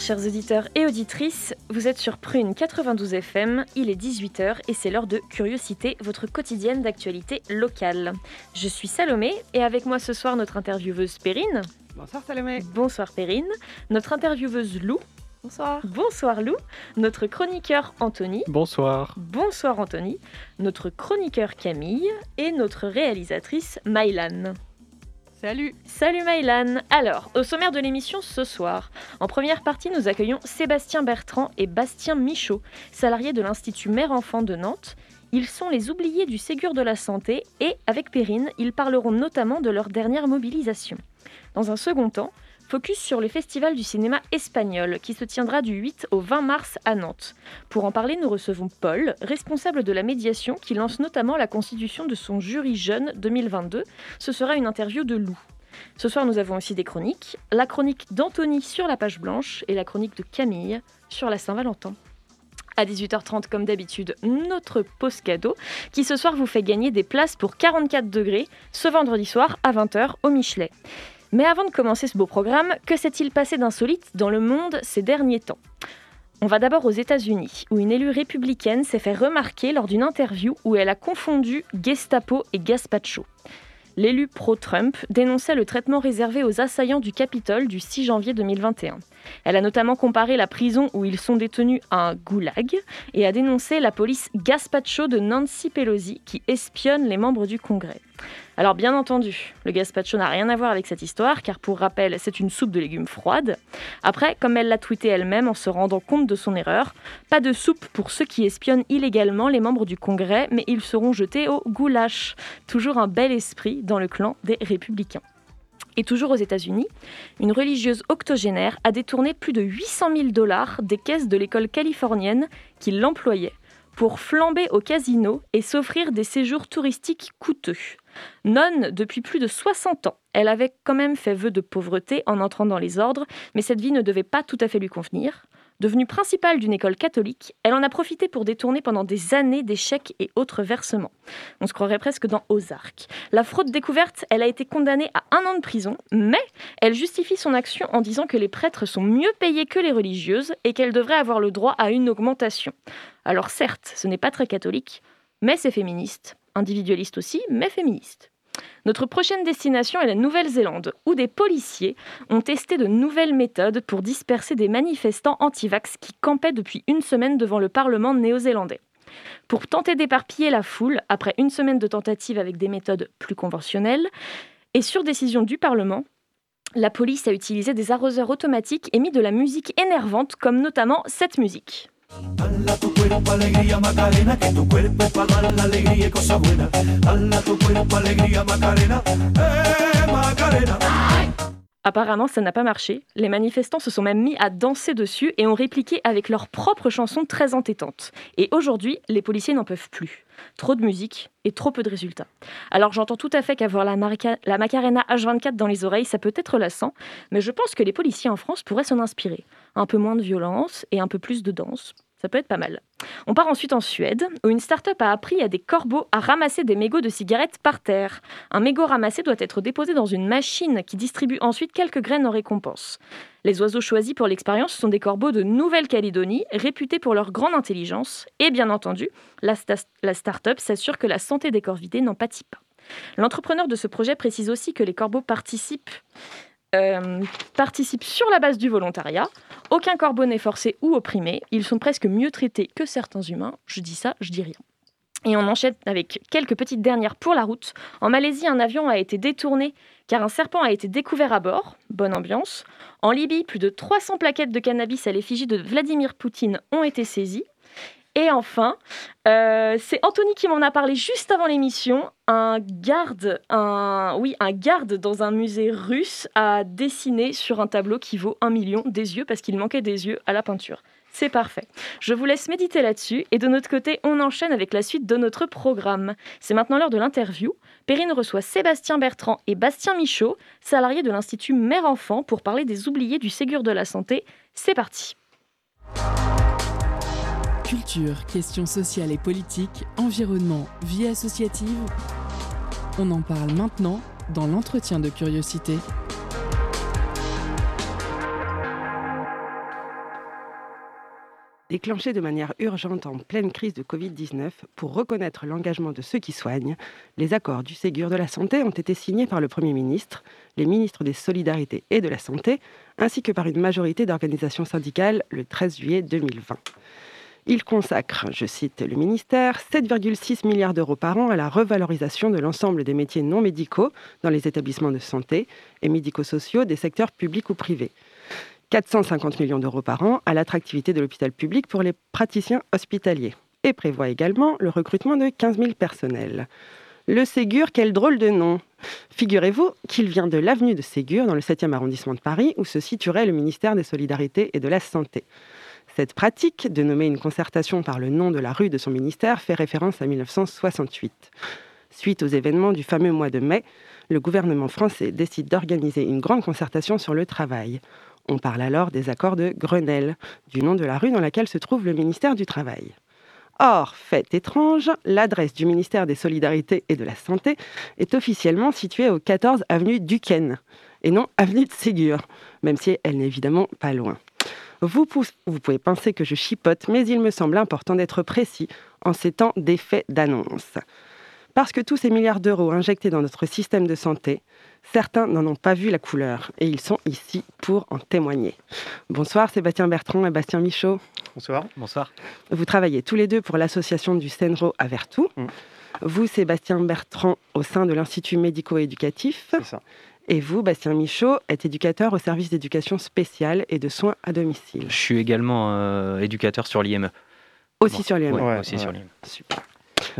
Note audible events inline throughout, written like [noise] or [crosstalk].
Bonsoir chers auditeurs et auditrices, vous êtes sur Prune 92 FM, il est 18h et c'est l'heure de Curiosité, votre quotidienne d'actualité locale. Je suis Salomé et avec moi ce soir notre intervieweuse Perrine. Bonsoir Salomé. Bonsoir Perrine. Notre intervieweuse Lou. Bonsoir. Bonsoir Lou. Notre chroniqueur Anthony. Bonsoir. Bonsoir Anthony. Notre chroniqueur Camille et notre réalisatrice Mylan. Salut. Salut Mylan. Alors, au sommaire de l'émission ce soir, en première partie, nous accueillons Sébastien Bertrand et Bastien Michaud, salariés de l'Institut Mère-Enfant de Nantes. Ils sont les oubliés du Ségur de la Santé et, avec Perrine, ils parleront notamment de leur dernière mobilisation. Dans un second temps, focus sur le Festival du cinéma espagnol qui se tiendra du 8 au 20 mars à Nantes. Pour en parler, nous recevons Paul, responsable de la médiation qui lance notamment la constitution de son jury jeune 2022. Ce sera une interview de Lou. Ce soir, nous avons aussi des chroniques. La chronique d'Anthony sur la page blanche et la chronique de Camille sur la Saint-Valentin. À 18h30, comme d'habitude, notre pause cadeau qui ce soir vous fait gagner des places pour 44 degrés ce vendredi soir à 20h au Michelet. Mais avant de commencer ce beau programme, que s'est-il passé d'insolite dans le monde ces derniers temps? On va d'abord aux États-Unis, où une élue républicaine s'est fait remarquer lors d'une interview où elle a confondu Gestapo et Gaspacho. L'élu pro-Trump dénonçait le traitement réservé aux assaillants du Capitole du 6 janvier 2021. Elle a notamment comparé la prison où ils sont détenus à un goulag et a dénoncé la police Gaspacho de Nancy Pelosi qui espionne les membres du Congrès. Alors bien entendu, le gazpacho n'a rien à voir avec cette histoire, car pour rappel, c'est une soupe de légumes froide. Après, comme elle l'a tweeté elle-même en se rendant compte de son erreur, pas de soupe pour ceux qui espionnent illégalement les membres du Congrès, mais ils seront jetés au goulash. Toujours un bel esprit dans le clan des républicains. Et toujours aux États-Unis, une religieuse octogénaire a détourné plus de 800 000 dollars des caisses de l'école californienne qui l'employait pour flamber au casino et s'offrir des séjours touristiques coûteux. Nonne depuis plus de 60 ans, elle avait quand même fait vœu de pauvreté en entrant dans les ordres, mais cette vie ne devait pas tout à fait lui convenir. Devenue principale d'une école catholique, elle en a profité pour détourner pendant des années des chèques et autres versements. On se croirait presque dans Ozark. La fraude découverte, elle a été condamnée à un an de prison, mais elle justifie son action en disant que les prêtres sont mieux payés que les religieuses et qu'elle devrait avoir le droit à une augmentation. Alors certes, ce n'est pas très catholique, mais c'est féministe individualiste aussi, mais féministe. Notre prochaine destination est la Nouvelle-Zélande, où des policiers ont testé de nouvelles méthodes pour disperser des manifestants anti-vax qui campaient depuis une semaine devant le Parlement néo-zélandais. Pour tenter d'éparpiller la foule, après une semaine de tentatives avec des méthodes plus conventionnelles, et sur décision du Parlement, la police a utilisé des arroseurs automatiques et mis de la musique énervante, comme notamment cette musique. Eh. Apparemment, ça n'a pas marché. Les manifestants se sont même mis à danser dessus et ont répliqué avec leurs propres chansons très entêtantes. Et aujourd'hui, les policiers n'en peuvent plus. Trop de musique et trop peu de résultats. Alors j'entends tout à fait qu'avoir la, la Macarena H24 dans les oreilles, ça peut être lassant, mais je pense que les policiers en France pourraient s'en inspirer. Un peu moins de violence et un peu plus de danse. Ça peut être pas mal. On part ensuite en Suède, où une start-up a appris à des corbeaux à ramasser des mégots de cigarettes par terre. Un mégot ramassé doit être déposé dans une machine qui distribue ensuite quelques graines en récompense. Les oiseaux choisis pour l'expérience sont des corbeaux de Nouvelle-Calédonie, réputés pour leur grande intelligence, et bien entendu, la, start-up s'assure que la santé des corvidés n'en pâtit pas. L'entrepreneur de ce projet précise aussi que les corbeaux participent euh, participent sur la base du volontariat. Aucun corbeau n'est forcé ou opprimé. Ils sont presque mieux traités que certains humains. Je dis ça, je dis rien. Et on enchaîne avec quelques petites dernières pour la route. En Malaisie, un avion a été détourné car un serpent a été découvert à bord. Bonne ambiance. En Libye, plus de 300 plaquettes de cannabis à l'effigie de Vladimir Poutine ont été saisies. Et enfin, euh, c'est Anthony qui m'en a parlé juste avant l'émission. Un garde, oui, un garde dans un musée russe a dessiné sur un tableau qui vaut un million des yeux parce qu'il manquait des yeux à la peinture. C'est parfait. Je vous laisse méditer là-dessus et de notre côté, on enchaîne avec la suite de notre programme. C'est maintenant l'heure de l'interview. Perrine reçoit Sébastien Bertrand et Bastien Michaud, salariés de l'Institut Mère-Enfant, pour parler des oubliés du Ségur de la Santé. C'est parti. Culture, questions sociales et politiques, environnement, vie associative. On en parle maintenant dans l'entretien de curiosité. Déclenché de manière urgente en pleine crise de Covid-19 pour reconnaître l'engagement de ceux qui soignent, les accords du Ségur de la Santé ont été signés par le Premier ministre, les ministres des Solidarités et de la Santé, ainsi que par une majorité d'organisations syndicales le 13 juillet 2020. Il consacre, je cite le ministère, 7,6 milliards d'euros par an à la revalorisation de l'ensemble des métiers non médicaux dans les établissements de santé et médico-sociaux des secteurs publics ou privés. 450 millions d'euros par an à l'attractivité de l'hôpital public pour les praticiens hospitaliers et prévoit également le recrutement de 15 000 personnels. Le Ségur, quel drôle de nom Figurez-vous qu'il vient de l'avenue de Ségur, dans le 7e arrondissement de Paris, où se situerait le ministère des Solidarités et de la Santé. Cette pratique de nommer une concertation par le nom de la rue de son ministère fait référence à 1968. Suite aux événements du fameux mois de mai, le gouvernement français décide d'organiser une grande concertation sur le travail. On parle alors des accords de Grenelle, du nom de la rue dans laquelle se trouve le ministère du Travail. Or, fait étrange, l'adresse du ministère des Solidarités et de la Santé est officiellement située au 14 avenue Duquesne et non avenue de Ségur, même si elle n'est évidemment pas loin. Vous, vous, pouvez penser que je chipote, mais il me semble important d'être précis en ces temps d'effet d'annonce. Parce que tous ces milliards d'euros injectés dans notre système de santé, certains n'en ont pas vu la couleur et ils sont ici pour en témoigner. Bonsoir Sébastien Bertrand et Bastien Michaud. Bonsoir. Bonsoir. Vous travaillez tous les deux pour l'association du Senro à Vertou. Mm. Vous, Sébastien Bertrand, au sein de l'Institut médico-éducatif. C'est ça. Et vous, Bastien Michaud, êtes éducateur au service d'éducation spéciale et de soins à domicile. Je suis également euh, éducateur sur l'IME. Aussi sur l'IME ouais, Aussi sur l'IME. Super.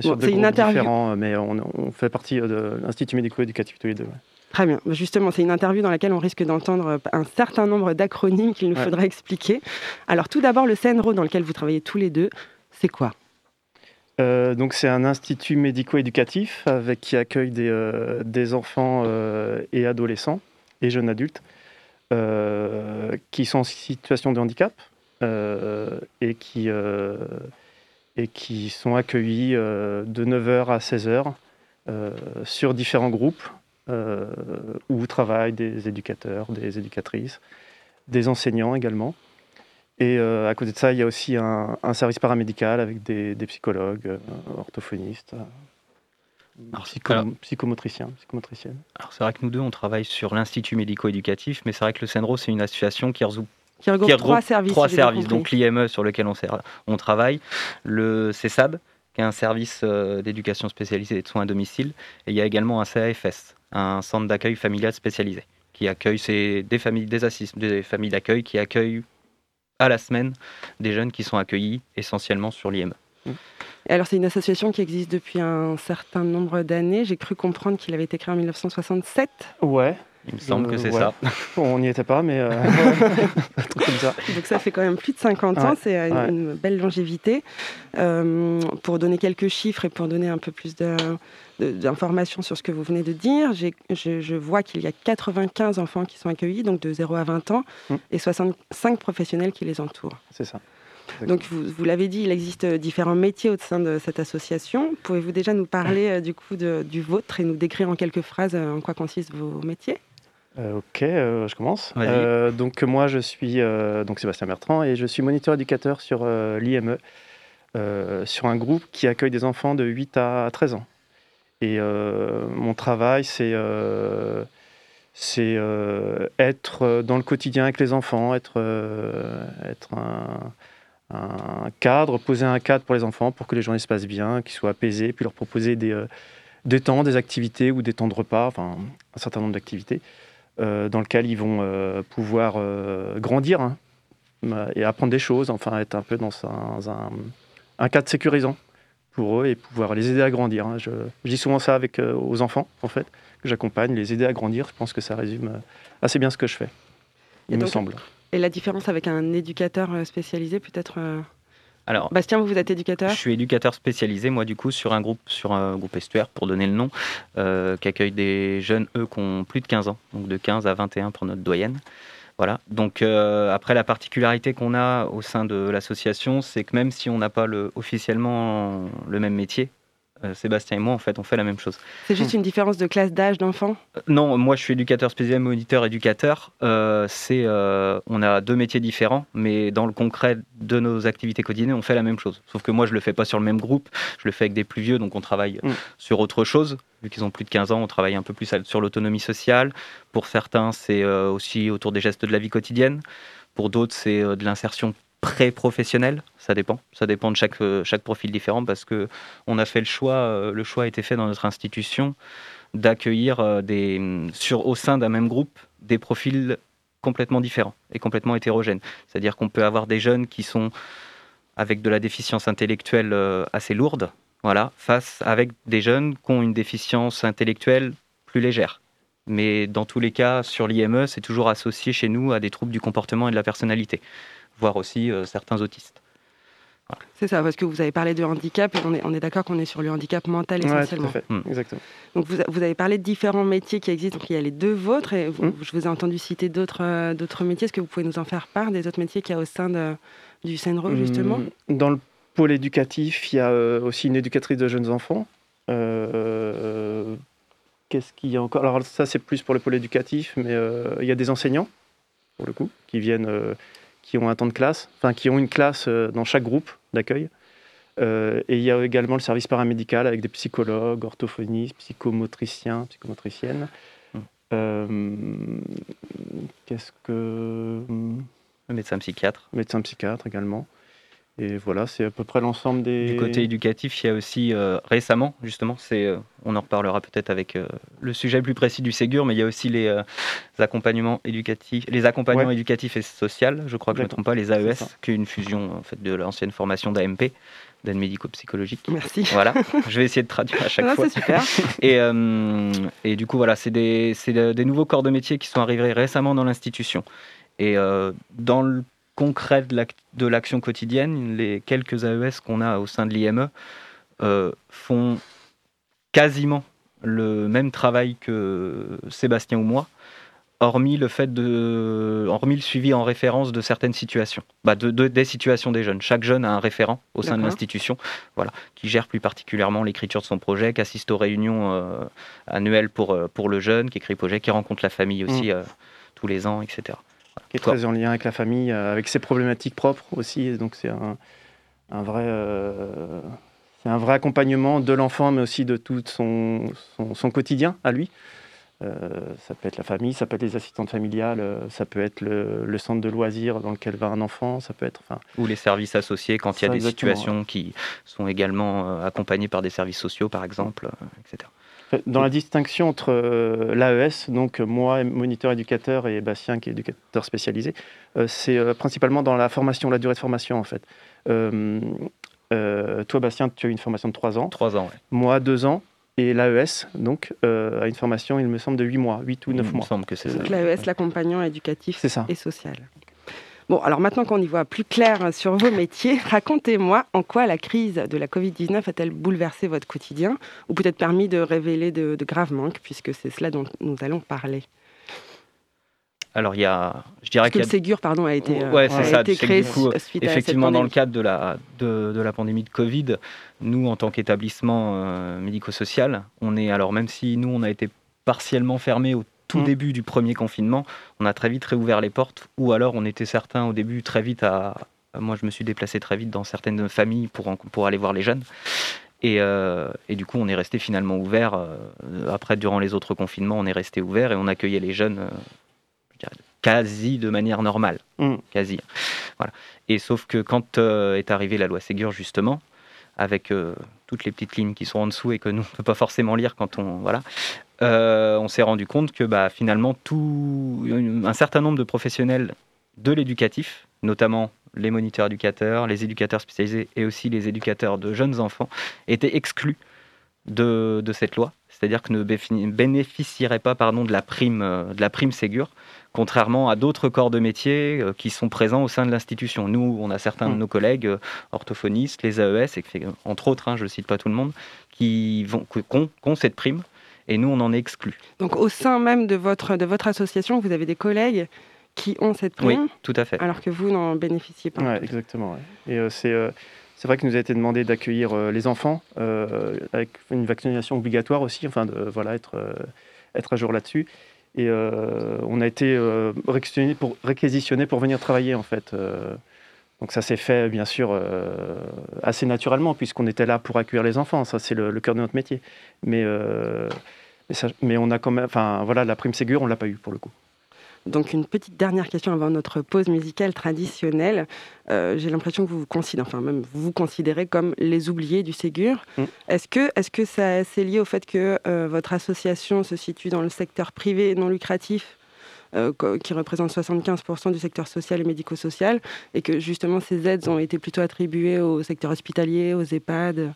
c'est une interview. mais on, fait partie de l'Institut médico-éducatif tous les deux. Très bien. Justement, c'est une interview dans laquelle on risque d'entendre un certain nombre d'acronymes qu'il nous faudra expliquer. Alors, tout d'abord, le CNRO dans lequel vous travaillez tous les deux, c'est quoi? Euh, donc c'est un institut médico-éducatif avec qui accueille des, euh, enfants euh, et adolescents et jeunes adultes qui sont en situation de handicap et qui et qui sont accueillis de 9h à 16h sur différents groupes où travaillent des éducateurs, des éducatrices, des enseignants également. Et euh, à côté de ça, il y a aussi un, service paramédical avec des, psychologues, euh, orthophonistes, euh, psychomotriciens, psychomotriciennes. Alors c'est vrai que nous deux, on travaille sur l'Institut médico-éducatif, mais c'est vrai que le CENRO, c'est une association qui regroupe qui regroupe, trois services. Trois services donc l'IME sur lequel on, on, travaille, le CESAD, qui est un service d'éducation spécialisée et de soins à domicile, et il y a également un CAFS, un centre d'accueil familial spécialisé, qui accueille des familles, des, des familles d'accueil qui accueillent à la semaine des jeunes qui sont accueillis essentiellement sur l'IME. Alors c'est une association qui existe depuis un certain nombre d'années. J'ai cru comprendre qu'il avait été créé en 1967. Ouais. Il me semble que c'est ça. [laughs] on n'y était pas, mais euh, [laughs] comme ça. Donc ça fait quand même plus de 50 ans, c'est une, belle longévité. Euh, pour donner quelques chiffres et pour donner un peu plus d'informations sur ce que vous venez de dire, je, vois qu'il y a 95 enfants qui sont accueillis, donc de 0 à 20 ans, mm. et 65 professionnels qui les entourent. C'est ça. Donc, vous, l'avez dit, il existe différents métiers au sein de cette association. Pouvez-vous déjà nous parler euh, du coup du vôtre et nous décrire en quelques phrases en quoi consistent vos métiers? Euh, ok, euh, je commence. donc moi, je suis donc Sébastien Bertrand et je suis moniteur éducateur sur l'IME, sur un groupe qui accueille des enfants de 8 à 13 ans. Et mon travail, c'est c'est être dans le quotidien avec les enfants, être, être un, un cadre, poser un cadre pour les enfants pour que les journées se passent bien, qu'ils soient apaisés, puis leur proposer des, des temps, des activités ou des temps de repas, enfin un certain nombre d'activités. Euh, dans lequel ils vont euh, pouvoir euh, grandir hein, et apprendre des choses, enfin être un peu dans un, un cadre sécurisant pour eux et pouvoir les aider à grandir. hein. Je, je dis souvent ça avec, euh, aux enfants, en fait, que j'accompagne, les aider à grandir. Je pense que ça résume assez bien ce que je fais, Et il me donc- semble. Et la différence avec un éducateur spécialisé, peut-être euh, Alors, Bastien, vous, vous êtes éducateur Je suis éducateur spécialisé, moi, du coup, sur un groupe, sur un groupe estuaire, pour donner le nom, euh, qui accueille des jeunes, eux, qui ont plus de 15 ans, donc de 15 à 21 pour notre doyenne. Voilà. Donc, euh, après, la particularité qu'on a au sein de l'association, c'est que même si on n'a pas le, officiellement le même métier, Sébastien et moi, en fait, on fait la même chose. C'est juste une différence de classe d'âge d'enfant? Euh, Non, moi je suis éducateur spécialisé, moniteur, éducateur. Euh, c'est, euh, on a deux métiers différents, mais dans le concret de nos activités quotidiennes, on fait la même chose. Sauf que moi je le fais pas sur le même groupe, je le fais avec des plus vieux, donc on travaille Mm. sur autre chose. Vu qu'ils ont plus de 15 ans, on travaille un peu plus sur l'autonomie sociale. Pour certains, c'est euh, aussi autour des gestes de la vie quotidienne. Pour d'autres, c'est euh, de l'insertion pré-professionnelle. Ça dépend. Ça dépend de chaque, euh, chaque profil différent parce que on a fait le choix, euh, le choix a été fait dans notre institution d'accueillir euh, des, sur, au sein d'un même groupe des profils complètement différents et complètement hétérogènes. C'est-à-dire qu'on peut avoir des jeunes qui sont avec de la déficience intellectuelle assez lourde, voilà, face avec des jeunes qui ont une déficience intellectuelle plus légère. Mais dans tous les cas, sur l'IME, c'est toujours associé chez nous à des troubles du comportement et de la personnalité, voire aussi euh, certains autistes. C'est ça, parce que vous avez parlé de handicap, et on est, on est d'accord qu'on est sur le handicap mental Ouais, tout essentiellement. à fait, Mm. exactement. Donc vous, vous avez parlé de différents métiers qui existent, donc il y a les deux vôtres, et vous- Mm. je vous ai entendu citer d'autres euh, d'autres métiers. Est-ce que vous pouvez nous en faire part des autres métiers qu'il y a au sein de, du CNRO, justement? Hum, Dans le pôle éducatif, il y a euh, aussi une éducatrice de jeunes enfants. Euh, Qu'est-ce qu'il y a encore? Alors ça, c'est plus pour le pôle éducatif, mais euh, il y a des enseignants, pour le coup, qui viennent, euh, qui ont un temps de classe, enfin qui ont une classe euh, dans chaque groupe d'accueil. Euh, et il y a également le service paramédical avec des psychologues, orthophonistes, psychomotriciens, psychomotriciennes. Mm. Euh, Qu'est-ce que... Le médecin psychiatre. médecin psychiatre également. Et voilà, c'est à peu près l'ensemble des. Du côté éducatif, il y a aussi euh, récemment, justement, c'est, euh, on en reparlera peut-être avec euh, le sujet plus précis du Ségur, mais il y a aussi les, euh, accompagnements éducatifs, les accompagnements Ouais. éducatifs et sociaux, je crois que je ne me trompe pas, les AES, ça. qui est une fusion en fait de l'ancienne formation d'AMP, d'aide médico-psychologique. Merci. Voilà, je vais essayer de traduire à chaque Non, fois. c'est super. [laughs] Et, euh, et du coup, voilà, c'est des, des nouveaux corps de métier qui sont arrivés récemment dans l'institution. Et euh, dans le concret de l'ac- de l'action quotidienne, les quelques AES qu'on a au sein de l'IME euh, font quasiment le même travail que Sébastien ou moi, hormis le fait de, hormis le suivi en référence de certaines situations, bah de, de- des situations des jeunes. Chaque jeune a un référent au sein de l'institution, voilà, qui gère plus particulièrement l'écriture de son projet, qui assiste aux réunions euh, annuelles pour, euh, pour le jeune, qui écrit le projet, qui rencontre la famille aussi euh, tous les ans, etc. qui est très en lien avec la famille, euh, avec ses problématiques propres aussi. Donc c'est un, un vrai, euh, c'est un vrai accompagnement de l'enfant, mais aussi de tout son, son, son quotidien à lui. Euh, ça peut être la famille, ça peut être les assistantes familiales, ça peut être le, le centre de loisirs dans lequel va un enfant, ça peut être. Enfin, Ou les services associés quand il y a des situations qui sont également accompagnées par des services sociaux, par exemple, etc. Dans la distinction entre euh, l'AES, donc moi, moniteur éducateur, et Bastien, qui est éducateur spécialisé, euh, c'est euh, principalement dans la formation, la durée de formation en fait. Euh, euh, toi, Bastien, tu as une formation de 3 ans, Trois ans, ouais. moi, 2 ans, et l'AES, donc, euh, a une formation, il me semble, de 8 mois, 8 ou 9 Il me mois. semble que c'est ça. Donc l'AES, l'accompagnant éducatif C'est ça. et social. Bon, alors maintenant qu'on y voit plus clair sur vos métiers, [laughs] racontez-moi en quoi la crise de la Covid-19 a-t-elle bouleversé votre quotidien ou peut-être permis de révéler de, de graves manques, puisque c'est cela dont nous allons parler. Alors, il y a, je dirais Parce que le Ségur, pardon, a été, euh, Ouais, c'est a ça, été créé coup, à cette Effectivement, dans le cadre de la, de, de la pandémie de Covid, nous, en tant qu'établissement euh, médico-social, on est, alors même si nous, on a été partiellement fermés au tout Mm. début du premier confinement, on a très vite réouvert les portes, ou alors on était certains au début très vite à... Moi, je me suis déplacé très vite dans certaines familles pour, en- pour aller voir les jeunes. Et, euh, et du coup, on est resté finalement ouvert. euh, après, durant les autres confinements, on est resté ouvert et on accueillait les jeunes euh, quasi de manière normale. Mm. Quasi. Voilà. Et sauf que quand euh, est arrivée la loi Ségur, justement, avec toutes les petites lignes qui sont en dessous et que nous, ne peut pas forcément lire quand on. Voilà. euh, on s'est rendu compte que bah, finalement, tout, un certain nombre de professionnels de l'éducatif, notamment les moniteurs éducateurs, les éducateurs spécialisés et aussi les éducateurs de jeunes enfants étaient exclus de, cette loi, c'est-à-dire que ne bénéficieraient pas pardon, de la prime, euh, de la prime Ségur, contrairement à d'autres corps de métier euh, qui sont présents au sein de l'institution. Nous, on a certains de mm. nos collègues euh, orthophonistes, les AES, et, entre autres, hein, je ne cite pas tout le monde, qui, vont, ont, cette prime, et nous, on en est exclus. Donc au sein même de votre, de votre association, vous avez des collègues qui ont cette prime, oui, tout à fait. alors que vous n'en bénéficiez pas. Oui, exactement. Et c'est c'est vrai qu'il nous a été demandé d'accueillir euh, les enfants euh, avec une vaccination obligatoire aussi, enfin de voilà être euh, être à jour là-dessus. Et on a été réquisitionné pour venir travailler en fait. donc ça s'est fait bien sûr assez naturellement puisqu'on était là pour accueillir les enfants. Ça c'est le, cœur de notre métier. Mais mais, on a quand même, enfin voilà, la prime Ségur, on l'a pas eu pour le coup. Donc une petite dernière question avant notre pause musicale traditionnelle. Euh, j'ai l'impression que vous vous considérez, enfin même vous vous considérez comme les oubliés du Ségur. Mm. Est-ce que, est-ce que ça c'est lié au fait que euh, votre association se situe dans le secteur privé non lucratif euh, qui représente 75% du secteur social et médico-social, et que justement ces aides ont été plutôt attribuées au secteur hospitalier, aux EHPAD?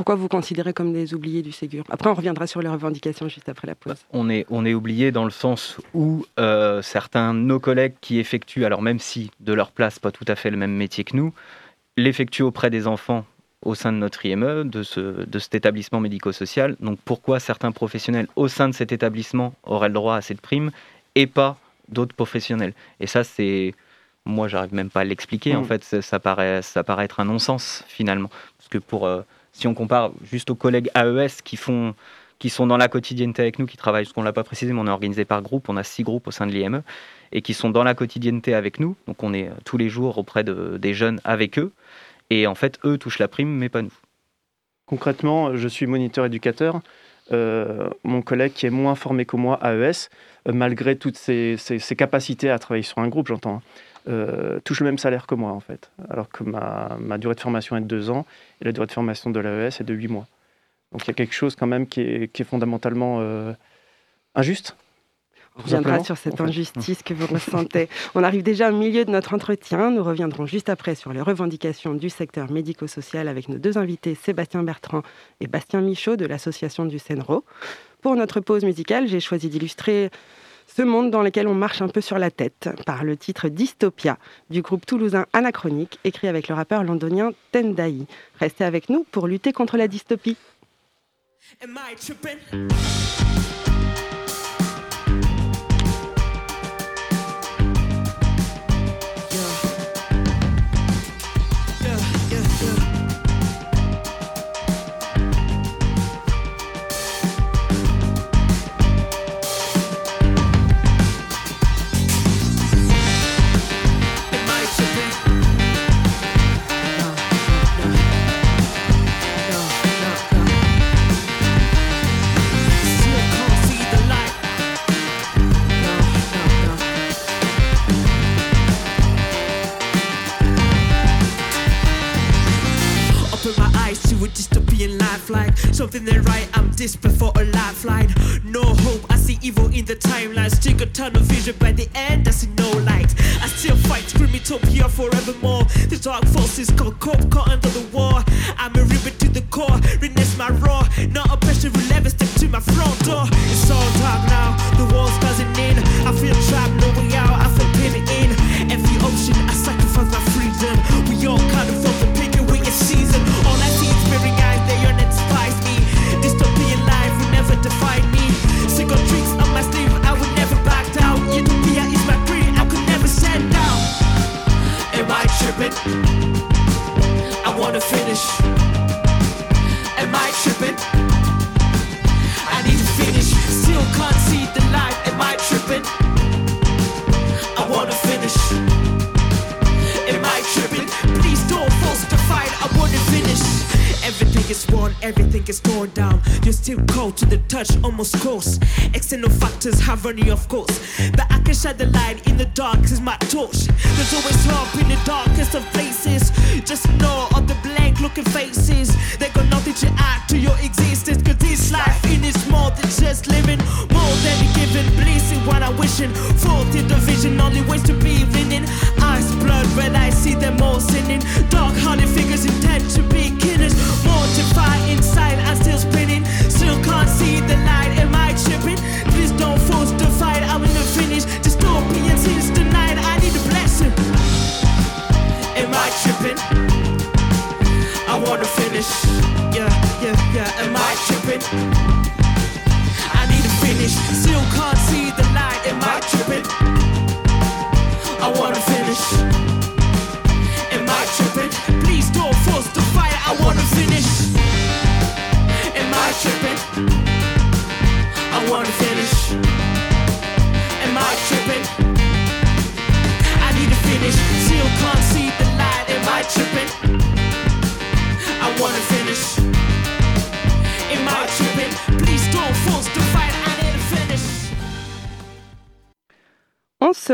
Pourquoi vous considérez comme des oubliés du Ségur? Après, on reviendra sur les revendications juste après la pause. On est, on est oubliés dans le sens où euh, certains de nos collègues qui effectuent, alors même si de leur place, pas tout à fait le même métier que nous, l'effectuent auprès des enfants au sein de notre IME, de, ce, de cet établissement médico-social. Donc pourquoi certains professionnels au sein de cet établissement auraient le droit à cette prime et pas d'autres professionnels? Et ça, c'est... Moi, j'arrive même pas à l'expliquer. En mmh. fait, ça, paraît, ça paraît être un non-sens, finalement. Parce que pour... Euh, si on compare juste aux collègues AES qui font qui sont dans la quotidienneté avec nous, qui travaillent, ce qu'on ne l'a pas précisé, mais on est organisé par groupe, on a six groupes au sein de l'IME, et qui sont dans la quotidienneté avec nous, donc on est euh, tous les jours auprès de, des jeunes avec eux, et en fait, eux touchent la prime, mais pas nous. Concrètement, je suis moniteur éducateur, euh, mon collègue qui est moins formé que moi, AES, euh, malgré toutes ses, capacités à travailler sur un groupe, j'entends, hein, euh, touche le même salaire que moi, en fait. Alors que ma, ma, durée de formation est de deux ans et la durée de formation de l'AES est de huit mois. Donc il y a quelque chose quand même qui est, qui est fondamentalement euh, injuste. On reviendra sur cette injustice que vous ressentez. On arrive déjà au milieu de notre entretien. Nous reviendrons juste après sur les revendications du secteur médico-social avec nos deux invités, Sébastien Bertrand et Bastien Michaud de l'association du CENRO. Pour notre pause musicale, j'ai choisi d'illustrer ce monde dans lequel on marche un peu sur la tête par le titre Dystopia du groupe toulousain Anachronique, écrit avec le rappeur londonien Tendai. Restez avec nous pour lutter contre la dystopie. but almost close. External factors have run of course. But I can shine the light in the dark, is my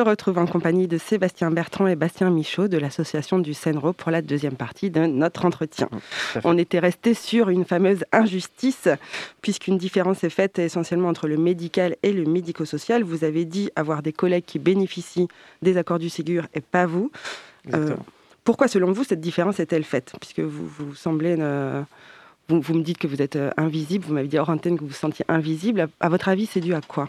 retrouve en compagnie de Sébastien Bertrand et Bastien Michaud de l'association du Senro pour la deuxième partie de notre entretien. On était resté sur une fameuse injustice, puisqu'une différence est faite essentiellement entre le médical et le médico-social. Vous avez dit avoir des collègues qui bénéficient des accords du Ségur et pas vous. Exactement. Pourquoi, selon vous, cette différence est-elle faite? Puisque vous, vous semblez. euh, vous, vous me dites que vous êtes euh, invisible, vous m'avez dit hors antenne que vous vous sentiez invisible. À, à votre avis, c'est dû à quoi?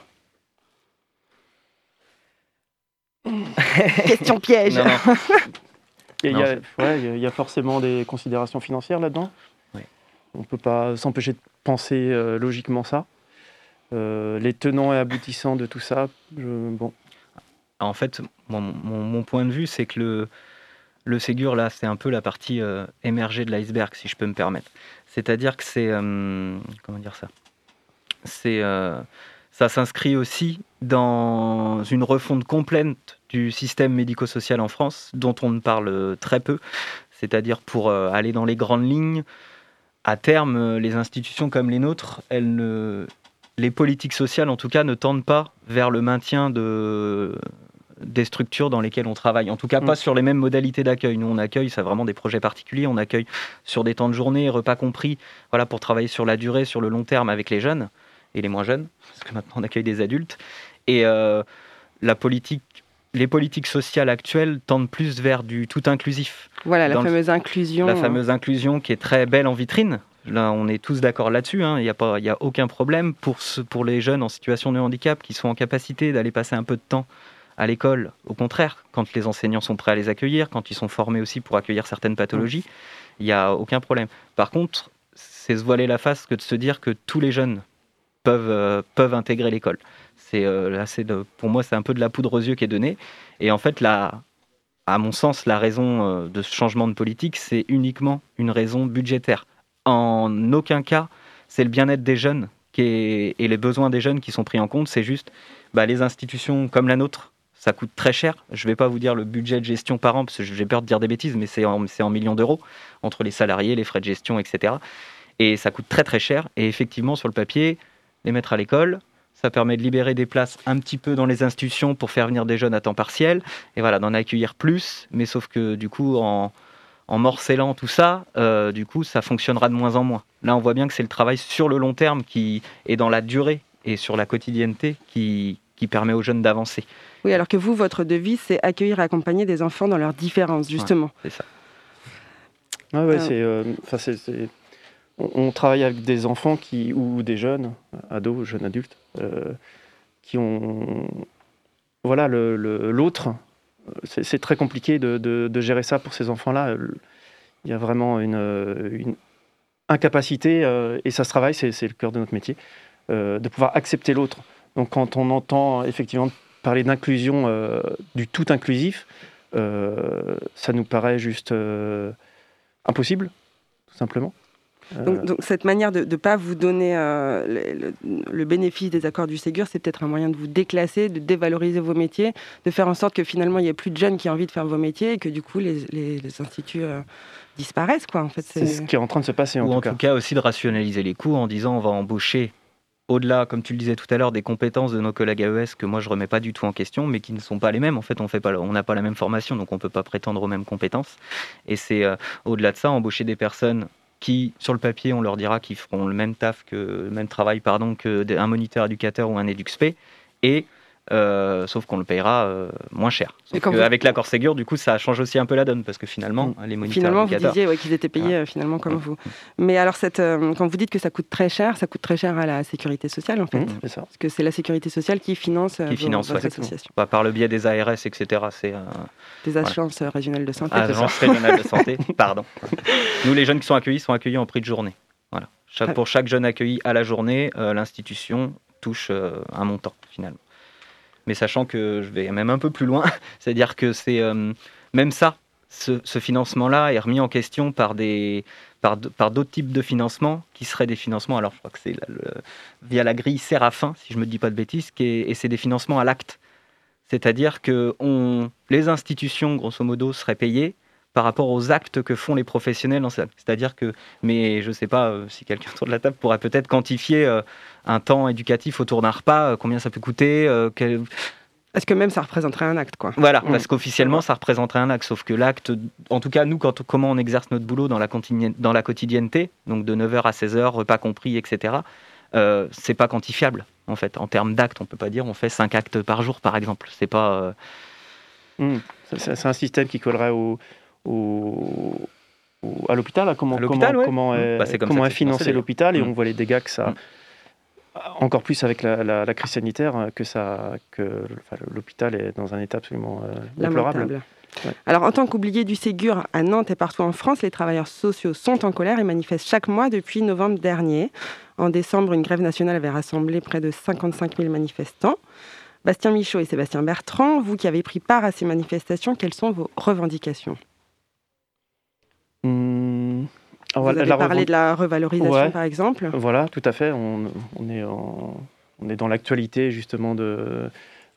[laughs] Question piège Non, non. [laughs] Et Il y, a, ouais, il y a- il y a forcément des considérations financières là-dedans. Oui. On ne peut pas s'empêcher de penser euh, logiquement ça. Euh, les tenants et aboutissants de tout ça, je- bon, En fait, mon, mon- mon point de vue, c'est que le, le Ségur, là, c'est un peu la partie euh, émergée de l'iceberg, si je peux me permettre. C'est-à-dire que c'est. euh, comment dire ça? C'est. euh, ça s'inscrit aussi dans une refonte complète du système médico-social en France, dont on ne parle euh, très peu. C'est-à-dire pour euh, aller dans les grandes lignes, à terme, euh, les institutions comme les nôtres, elles ne, les politiques sociales, en tout cas, ne tendent pas vers le maintien de, des structures dans lesquelles on travaille. En tout cas, pas Mm. sur les mêmes modalités d'accueil. Nous, on accueille, c'est vraiment des projets particuliers. On accueille sur des temps de journée, repas compris, voilà, pour travailler sur la durée, sur le long terme avec les jeunes et les moins jeunes, parce que maintenant on accueille des adultes. Et euh, la politique, les politiques sociales actuelles tendent plus vers du tout inclusif. Voilà, la le- fameuse inclusion. La fameuse inclusion qui est très belle en vitrine. Là, on est tous d'accord là-dessus. hein. Il n'y a, pas- il y a aucun problème pour, ce- pour les jeunes en situation de handicap qui sont en capacité d'aller passer un peu de temps à l'école. Au contraire, quand les enseignants sont prêts à les accueillir, quand ils sont formés aussi pour accueillir certaines pathologies, il n'y a aucun problème. Par contre, c'est se voiler la face que de se dire que tous les jeunes peuvent, euh, peuvent intégrer l'école. C'est euh, pour moi, c'est un peu de la poudre aux yeux qui est donnée. Et en fait, à mon sens, la raison euh, de ce changement de politique, c'est uniquement une raison budgétaire. En aucun cas, c'est le bien-être des jeunes et les besoins des jeunes qui sont pris en compte. C'est juste bah, les institutions comme la nôtre, ça coûte très cher. Je ne vais pas vous dire le budget de gestion par an, parce que j'ai peur de dire des bêtises, mais c'est en, en millions d'euros, entre les salariés, les frais de gestion, etc. Et ça coûte très très cher. Et effectivement, sur le papier, les mettre à l'école, ça permet de libérer des places un petit peu dans les institutions pour faire venir des jeunes à temps partiel, et voilà, d'en accueillir plus. Mais sauf que du coup, en, en morcellant tout ça, euh, du coup, ça fonctionnera de moins en moins. Là, on voit bien que c'est le travail sur le long terme qui est dans la durée et sur la quotidienneté qui, qui permet aux jeunes d'avancer. Oui, alors que vous, votre devise, c'est accueillir et accompagner des enfants dans leurs différences, justement. C'est ça. Ah ouais, c'est, euh, enfin, c'est- c'est- on, on travaille avec des enfants qui, ou des jeunes, ados, jeunes adultes, euh, qui ont. Voilà, l'autre, euh, c'est très compliqué de, gérer ça pour ces enfants-là. Euh, Il y a vraiment une, euh, incapacité, euh, et ça se travaille, c'est le cœur de notre métier, euh, de pouvoir accepter l'autre. Donc quand on entend effectivement parler d'inclusion, euh, du tout inclusif, euh, ça nous paraît juste euh, impossible, tout simplement. Euh, Donc, donc, cette manière de ne pas vous donner euh, le, le- le bénéfice des accords du Ségur, c'est peut-être un moyen de vous déclasser, de dévaloriser vos métiers, de faire en sorte que finalement il n'y ait plus de jeunes qui aient envie de faire vos métiers et que du coup les, les- les instituts euh, disparaissent. Quoi, en fait, c'est ce qui est en train de se passer en Ou tout en cas. tout cas aussi de rationaliser les coûts en disant on va embaucher au-delà, comme tu le disais tout à l'heure, des compétences de nos collègues AES que moi je remets pas du tout en question, mais qui ne sont pas les mêmes. En fait, on fait pas, on n'a pas la même formation, donc on peut pas prétendre aux mêmes compétences. Et c'est euh, au-delà de ça, embaucher des personnes qui, sur le papier, on leur dira qu'ils feront le même taf que le même travail, pardon, que un moniteur éducateur ou un éduxp, et euh, sauf qu'on le payera euh, moins cher. Vous- Avec l'accord Ségur, du coup, ça change aussi un peu la donne, parce que finalement, les moniteurs Finalement, vous disiez ouais, qu'ils étaient payés euh, finalement comme vous. Mais alors, cette, quand vous dites que ça coûte très cher, ça coûte très cher à la sécurité sociale, en fait. Mmh, c'est ça. Parce que c'est la sécurité sociale qui finance, qui vos- finance votre ouais. association, Bah, par le biais des ARS, etc. C'est des agences euh, régionales de santé. c'est ça Agence régionale de santé. [laughs] Pardon. Nous, les jeunes qui sont accueillis sont accueillis en prix de journée. Voilà. Chaque- Ah. pour chaque jeune accueilli à la journée, l'institution touche un montant finalement. Mais sachant que je vais même un peu plus loin, [laughs] c'est-à-dire que c'est euh, même ça, ce, ce financement-là est remis en question par des par, par d'autres types de financements qui seraient des financements. Alors je crois que c'est via la grille Séraphin, si je me dis pas de bêtises, et c'est des financements à l'acte. C'est-à-dire que les institutions, grosso modo, seraient payées par rapport aux actes que font les professionnels en salle. C'est-à-dire que, mais je ne sais pas euh, si quelqu'un autour de la table pourrait peut-être quantifier euh, un temps éducatif autour d'un repas, euh, combien ça peut coûter, euh, quel- Est-ce que même ça représenterait un acte, quoi voilà, Mm. parce qu'officiellement ça représenterait un acte, sauf que l'acte, en tout cas nous, quand, comment on exerce notre boulot dans la, dans la quotidienneté, donc de 9h à 16h, repas compris, etc., euh, c'est pas quantifiable en fait. En termes d'actes, on peut pas dire on fait 5 actes par jour par exemple. C'est pas. euh, Mmh. C'est c'est un système qui collerait au, au- au- à l'hôpital. Comment, À comment, ouais. comment est, Bah, c'est comme comment ça est c'est financé, l'hôpital et on voit les dégâts que ça. Mm. Encore plus avec la, la- la crise sanitaire, euh, que, ça, que enfin, l'hôpital est dans un état absolument euh, déplorable. Ouais. Alors, en tant qu'oublié du Ségur à Nantes et partout en France, les travailleurs sociaux sont en colère et manifestent chaque mois depuis novembre dernier. En décembre, une grève nationale avait rassemblé près de 55 000 manifestants. Bastien Michaud et Sébastien Bertrand, vous qui avez pris part à ces manifestations, quelles sont vos revendications? Mmh. Vous avez la parlé de la revalorisation, Ouais. par exemple. Voilà, tout à fait. On, on est, en- on est dans l'actualité justement de,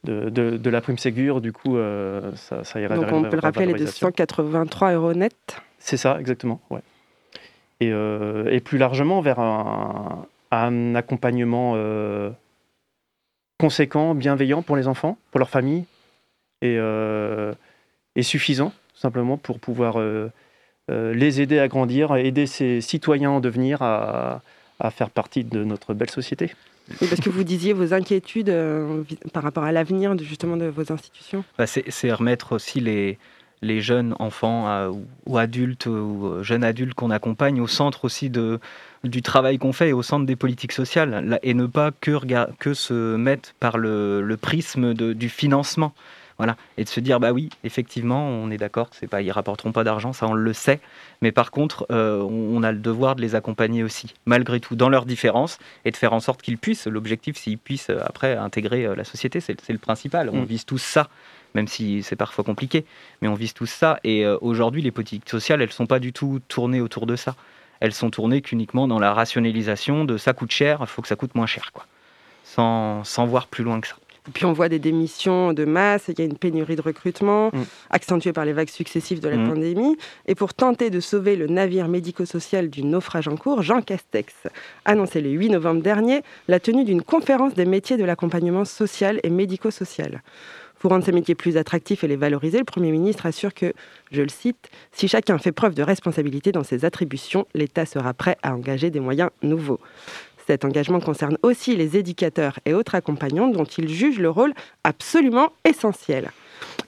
de, de- de la prime Ségur. Du coup, euh, ça, ça irait Donc, vers on peut le rappeler, elle est de revalorisation. 183 euros net. C'est ça, exactement. Ouais. Et, euh, et plus largement vers un, un accompagnement euh, conséquent, bienveillant pour les enfants, pour leur famille, et, et suffisant, tout simplement, pour pouvoir les aider à grandir, aider ces citoyens en devenir à, à faire partie de notre belle société. Oui, parce que vous disiez vos inquiétudes euh, par rapport à l'avenir de, justement de vos institutions. Bah, c'est remettre aussi les, les jeunes enfants euh, ou, ou adultes ou euh, jeunes adultes qu'on accompagne au centre aussi de, du travail qu'on fait et au centre des politiques sociales là, et ne pas que, se mettre par le, le prisme de- du financement. Voilà. Et de se dire, bah oui, effectivement, on est d'accord que c'est pas, ils rapporteront pas d'argent, ça on le sait, mais par contre, euh, on, a le devoir de les accompagner aussi, malgré tout, dans leurs différences, et de faire en sorte qu'ils puissent, l'objectif, s'ils puissent euh, après intégrer euh, la société, c'est le principal, on Mm. vise tous ça, même si c'est parfois compliqué, mais on vise tous ça, et aujourd'hui, les politiques sociales, elles sont pas du tout tournées autour de ça, elles sont tournées qu'uniquement dans la rationalisation de ça coûte cher, il faut que ça coûte moins cher, quoi, sans, sans voir plus loin que ça. Et puis on voit des démissions de masse, il y a une pénurie de recrutement, Mm. accentuée par les vagues successives de la Mm. pandémie. Et pour tenter de sauver le navire médico-social du naufrage en cours, Jean Castex annonçait le 8 novembre dernier la tenue d'une conférence des métiers de l'accompagnement social et médico-social. Pour rendre ces métiers plus attractifs et les valoriser, le Premier ministre assure que, je le cite, si chacun fait preuve de responsabilité dans ses attributions, l'État sera prêt à engager des moyens nouveaux. Cet engagement concerne aussi les éducateurs et autres accompagnants dont il juge le rôle absolument essentiel.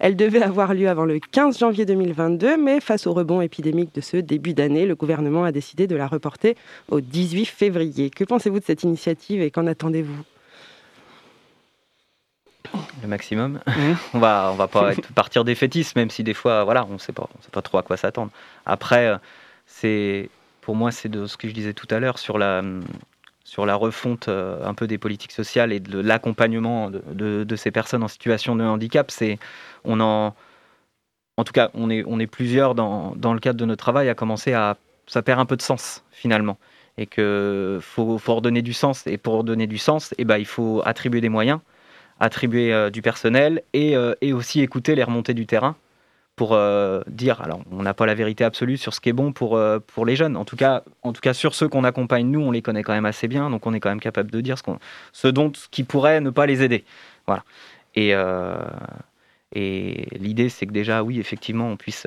Elle devait avoir lieu avant le 15 janvier 2022, mais face au rebond épidémique de ce début d'année, le gouvernement a décidé de la reporter au 18 février. Que pensez-vous de cette initiative et qu'en attendez-vous? Le maximum. [laughs] On va, on va pas être- partir défaitiste, même si des fois, voilà, on sait pas, on sait pas trop à quoi s'attendre. Après, euh, c'est, pour moi, c'est de ce que je disais tout à l'heure sur la, hum, sur la refonte euh, un peu des politiques sociales et de l'accompagnement de, ces personnes en situation de handicap. C'est, on en, en tout cas, on est, on est plusieurs dans, dans le cadre de notre travail à commencer à, ça perd un peu de sens finalement. Et que faut, faut redonner du sens. Et pour redonner du sens, eh ben, il faut attribuer des moyens attribuer euh, du personnel et, euh, et aussi écouter les remontées du terrain pour euh, dire, alors on n'a pas la vérité absolue sur ce qui est bon pour, euh, pour les jeunes, en tout, cas, en tout cas sur ceux qu'on accompagne, nous on les connaît quand même assez bien, donc on est quand même capable de dire ce, qu'on, ce dont ce qui pourrait ne pas les aider. Voilà. Et, euh, et l'idée c'est que déjà, oui, effectivement, on puisse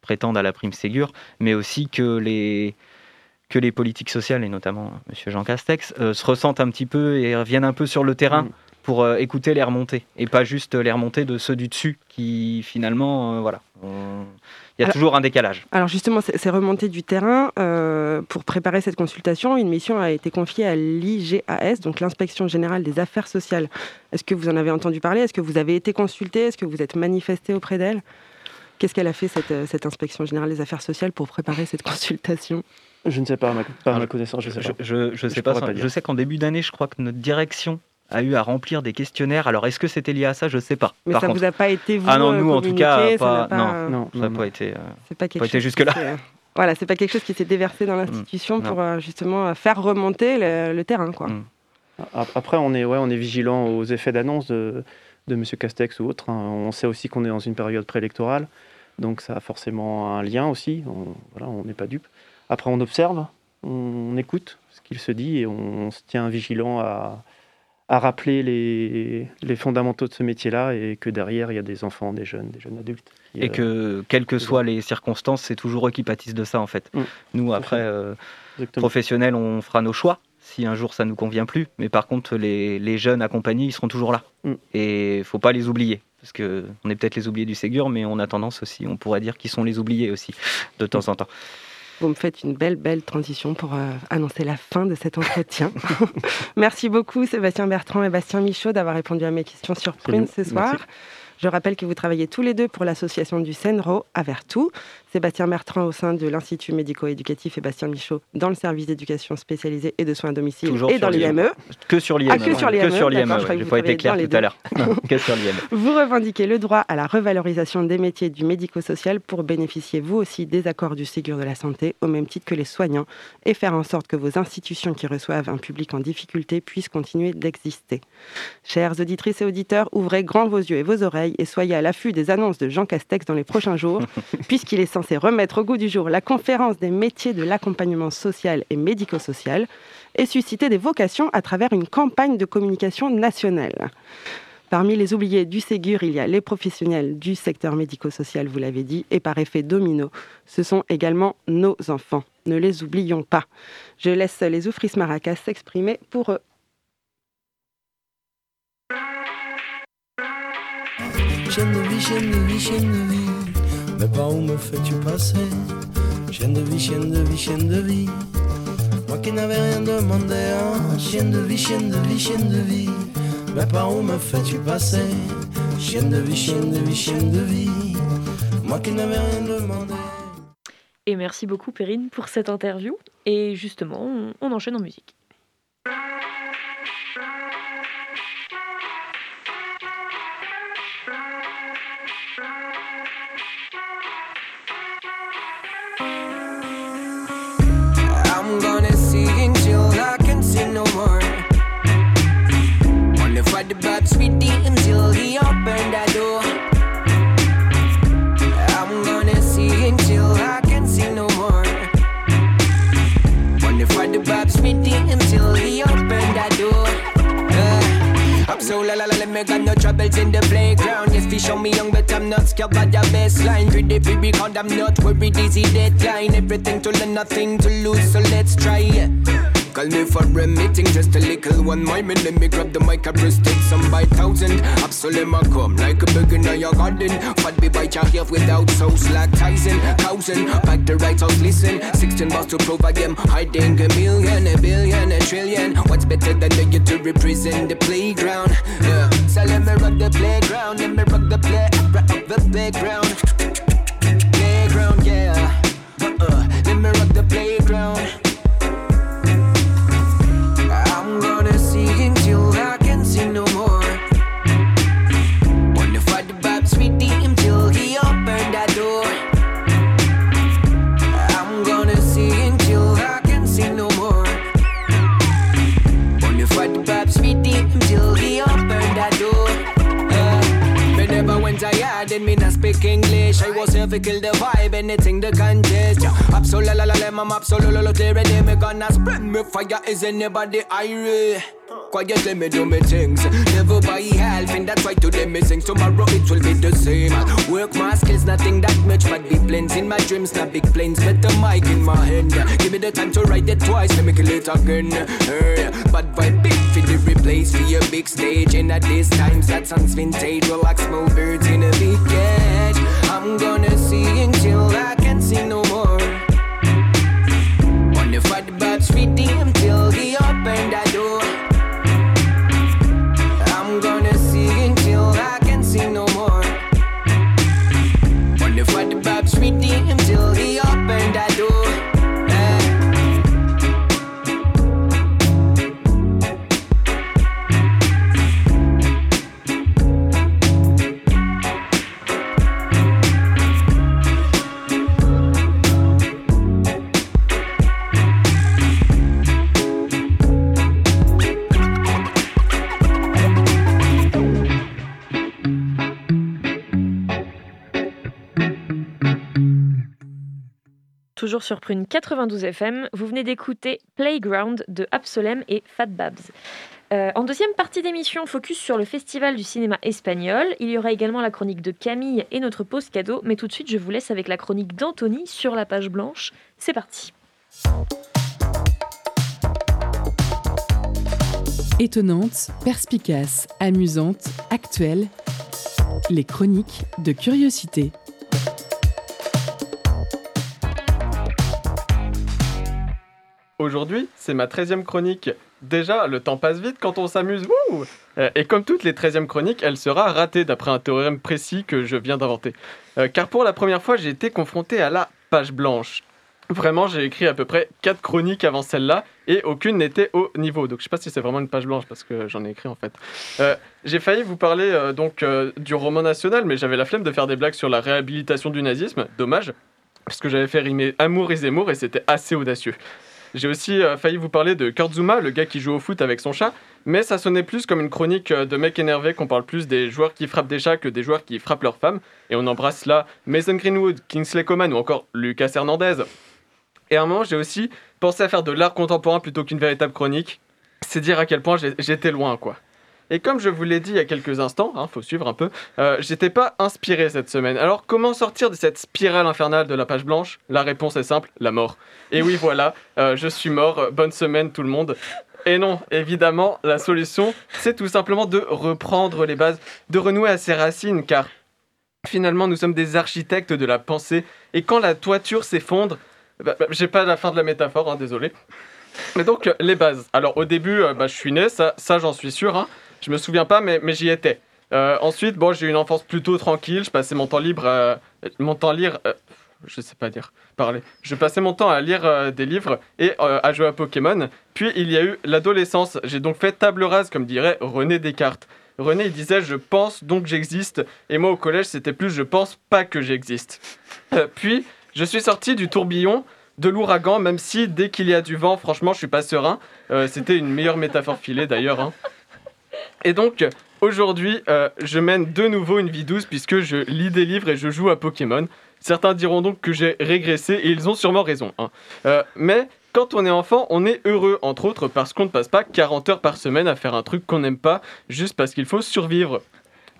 prétendre à la prime Ségur, mais aussi que les, que les politiques sociales, et notamment M. Jean Castex, se ressentent un petit peu et reviennent un peu sur le terrain Mm. Pour euh, écouter les remontées et pas juste les remontées de ceux du dessus qui finalement, euh, voilà. on- Il y a Alors- toujours un décalage. Alors justement, ces remontées du terrain, euh, pour préparer cette consultation, une mission a été confiée à l'IGAS, donc l'Inspection générale des affaires sociales. Est-ce que vous en avez entendu parler? Est-ce que vous avez été consulté Est-ce que vous êtes manifesté auprès d'elle? Qu'est-ce qu'elle a fait, cette, euh, cette Inspection générale des affaires sociales, pour préparer cette consultation? Je ne sais pas, à ma, pas à ma connaissance, je sais Je, pas. je, je sais Je pas, je sais qu'en début d'année, je crois que notre direction a eu à remplir des questionnaires. Alors, est-ce que c'était lié à ça? Je sais pas. Mais Par ça contre, vous a pas été, vous, Ah non, nous, en tout cas, ça pas- n'a pas, non. Non, ça n'a pas été. euh, C'est pas quelque Pas chose qui jusque-là. s'est- Voilà, c'est pas quelque chose qui s'est déversé dans l'institution Mm, pour euh, justement faire remonter le, le terrain, quoi. Mm. Après, on est, ouais, on est vigilant aux effets d'annonce de, de M. Castex ou autre. hein. On sait aussi qu'on est dans une période préélectorale, donc ça a forcément un lien aussi. On voilà, on n'est pas dupe. Après, on observe, on, écoute ce qu'il se dit et on, se tient vigilant à, à rappeler les, les fondamentaux de ce métier-là et que derrière, il y a des enfants, des jeunes, des jeunes adultes. Et que, quelles que soient les circonstances, c'est toujours eux qui pâtissent de ça, en fait. Mm. Nous, après, euh, professionnels, on fera nos choix si un jour ça nous convient plus. Mais par contre, les, les jeunes accompagnés, ils seront toujours là. Mm. Et il faut pas les oublier. Parce que on est peut-être les oubliés du Ségur, mais on a tendance aussi, on pourrait dire qu'ils sont les oubliés aussi, de temps en temps. Vous me faites une belle, belle transition pour euh, annoncer la fin de cet entretien. [laughs] Merci beaucoup Sébastien Bertrand et Bastien Michaud d'avoir répondu à mes questions sur Prune ce Merci. soir. Je rappelle que vous travaillez tous les deux pour l'association du Senro à Vertou. Sébastien Bertrand au sein de l'Institut médico-éducatif et Bastien Michaud dans le service d'éducation spécialisée et de soins à domicile Toujours et dans l'IME. l'IME. Que sur l'IME. Ah, que sur l'IME, je vous pas été clair tout à l'heure. [laughs] Que sur l'IME. Vous revendiquez le droit à la revalorisation des métiers du médico-social pour bénéficier vous aussi des accords du Ségur de la santé au même titre que les soignants et faire en sorte que vos institutions qui reçoivent un public en difficulté puissent continuer d'exister. Chères auditrices et auditeurs, ouvrez grand vos yeux et vos oreilles et soyez à l'affût des annonces de Jean Castex dans les prochains jours, [laughs] puisqu'il est censé remettre au goût du jour la conférence des métiers de l'accompagnement social et médico-social et susciter des vocations à travers une campagne de communication nationale. Parmi les oubliés du Ségur, il y a les professionnels du secteur médico-social, vous l'avez dit, et par effet domino, ce sont également nos enfants. Ne les oublions pas. Je laisse les oufris maracas s'exprimer pour eux. Hein. Mais où me fais-tu. Et merci beaucoup Perrine pour cette interview. Et justement, on enchaîne en musique. The bad sweetie until he open that door. I'm gonna sing till I can sing no more. Wanna fight the bad sweetie until he open that door. Uh, I'm so la la la, let me got no troubles in the playground. Yes, fish show me young, but I'm not scared by your baseline. Pretty free because I'm not worried, easy deadline. Everything to learn, nothing to lose, so let's try it. Call me for a meeting, just a little one more minute. Let me grab the mic, I press take some by thousand. Absolutely, I come like a beginner, your garden. Fat be by your here without sauce like Tyson. Thousand, back the right house, listen. 16 bars to prove I am hiding a million, a billion, a trillion. What's better than the you to represent the playground? Yeah. So let me rock the playground, let me rock the play, rock the. Playground, Absolutely, la, la, la, I'm absolutely ready. Me gonna spread me fire. Is anybody irie? Quietly me do me things. Never buy half, and that's why today me sing. Tomorrow it will be the same. Work my skills, nothing that much, but be blends in my dreams, not big planes, with the mic in my hand. Give me the time to write it twice, let me kill it again. Hey, but vibe big for the replace for your big stage, and at this times that sounds vintage, relax small birds in a big cage. I'm gonna sing until I can't sing no Sur Prune 92 FM, vous venez d'écouter Playground de Absolem et Fat Babs. Euh, en deuxième partie d'émission, focus sur le Festival du cinéma espagnol. Il y aura également la chronique de Camille et notre pause cadeau. Mais tout de suite, je vous laisse avec la chronique d'Anthony sur la page blanche. C'est parti. Étonnante, perspicace, amusante, actuelle. Les chroniques de curiosité. Aujourd'hui, c'est ma 13e chronique. Déjà, le temps passe vite quand on s'amuse. Euh, Et comme toutes les 13e chroniques, elle sera ratée d'après un théorème précis que je viens d'inventer. Euh, car pour la première fois, j'ai été confronté à la page blanche. Vraiment, j'ai écrit à peu près 4 chroniques avant celle-là et aucune n'était au niveau. Donc je sais pas si c'est vraiment une page blanche parce que j'en ai écrit en fait. Euh, j'ai failli vous parler donc du roman national, mais j'avais la flemme de faire des blagues sur la réhabilitation du nazisme. Dommage, parce que j'avais fait rimer amour et Zemmour et c'était assez audacieux. J'ai aussi euh, failli vous parler de Kurt Zuma, le gars qui joue au foot avec son chat, mais ça sonnait plus comme une chronique euh, de mec énervé qu'on parle plus des joueurs qui frappent des chats que des joueurs qui frappent leurs femmes. Et on embrasse là Mason Greenwood, Kingsley Coman ou encore Lucas Hernandez. Et à un moment, j'ai aussi pensé à faire de l'art contemporain plutôt qu'une véritable chronique. C'est dire à quel point j'étais loin, quoi. Et comme je vous l'ai dit il y a quelques instants, hein, faut suivre un peu, euh, j'étais pas inspiré cette semaine. Alors comment sortir de cette spirale infernale de la page blanche? La réponse est simple, la mort. Et oui voilà, euh, je suis mort, bonne semaine tout le monde. Et non, évidemment, la solution, c'est tout simplement de reprendre les bases, de renouer à ses racines, car finalement nous sommes des architectes de la pensée, et quand la toiture s'effondre, bah, bah, j'ai pas la fin de la métaphore, hein, désolé. Mais donc, euh, les bases. Alors, au début, euh, bah, je suis né, ça, ça j'en suis sûr. Hein. Je me souviens pas, mais, mais j'y étais. Euh, ensuite, bon, j'ai eu une enfance plutôt tranquille. Je passais mon temps libre à. Mon temps lire. euh, je sais pas dire, parler. Je passais mon temps à lire euh, des livres et euh, à jouer à Pokémon. Puis, il y a eu l'adolescence. J'ai donc fait table rase, comme dirait René Descartes. René, il disait Je pense donc j'existe. Et moi, au collège, c'était plus Je pense pas que j'existe. Euh, puis, je suis sorti du tourbillon de l'ouragan, même si dès qu'il y a du vent, franchement, je suis pas serein. Euh, C'était une meilleure métaphore filée d'ailleurs. hein. Et donc, aujourd'hui, euh, je mène de nouveau une vie douce puisque je lis des livres et je joue à Pokémon. Certains diront donc que j'ai régressé et ils ont sûrement raison. hein. Euh, mais quand on est enfant, on est heureux, entre autres parce qu'on ne passe pas 40 heures par semaine à faire un truc qu'on n'aime pas juste parce qu'il faut survivre.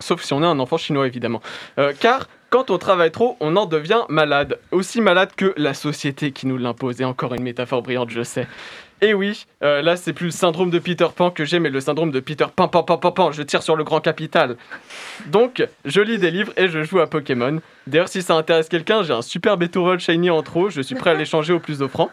Sauf si on est un enfant chinois, évidemment. Euh, car quand on travaille trop, on en devient malade. Aussi malade que la société qui nous l'impose. Et encore une métaphore brillante, je sais. Et oui, euh, là, c'est plus le syndrome de Peter Pan que j'ai, mais le syndrome de Peter Pan, pan, pan, pan, pan. Je tire sur le grand capital. Donc, je lis des livres et je joue à Pokémon. D'ailleurs, si ça intéresse quelqu'un, j'ai un super Betorol Shiny en trop. Je suis prêt à l'échanger au plus offrant.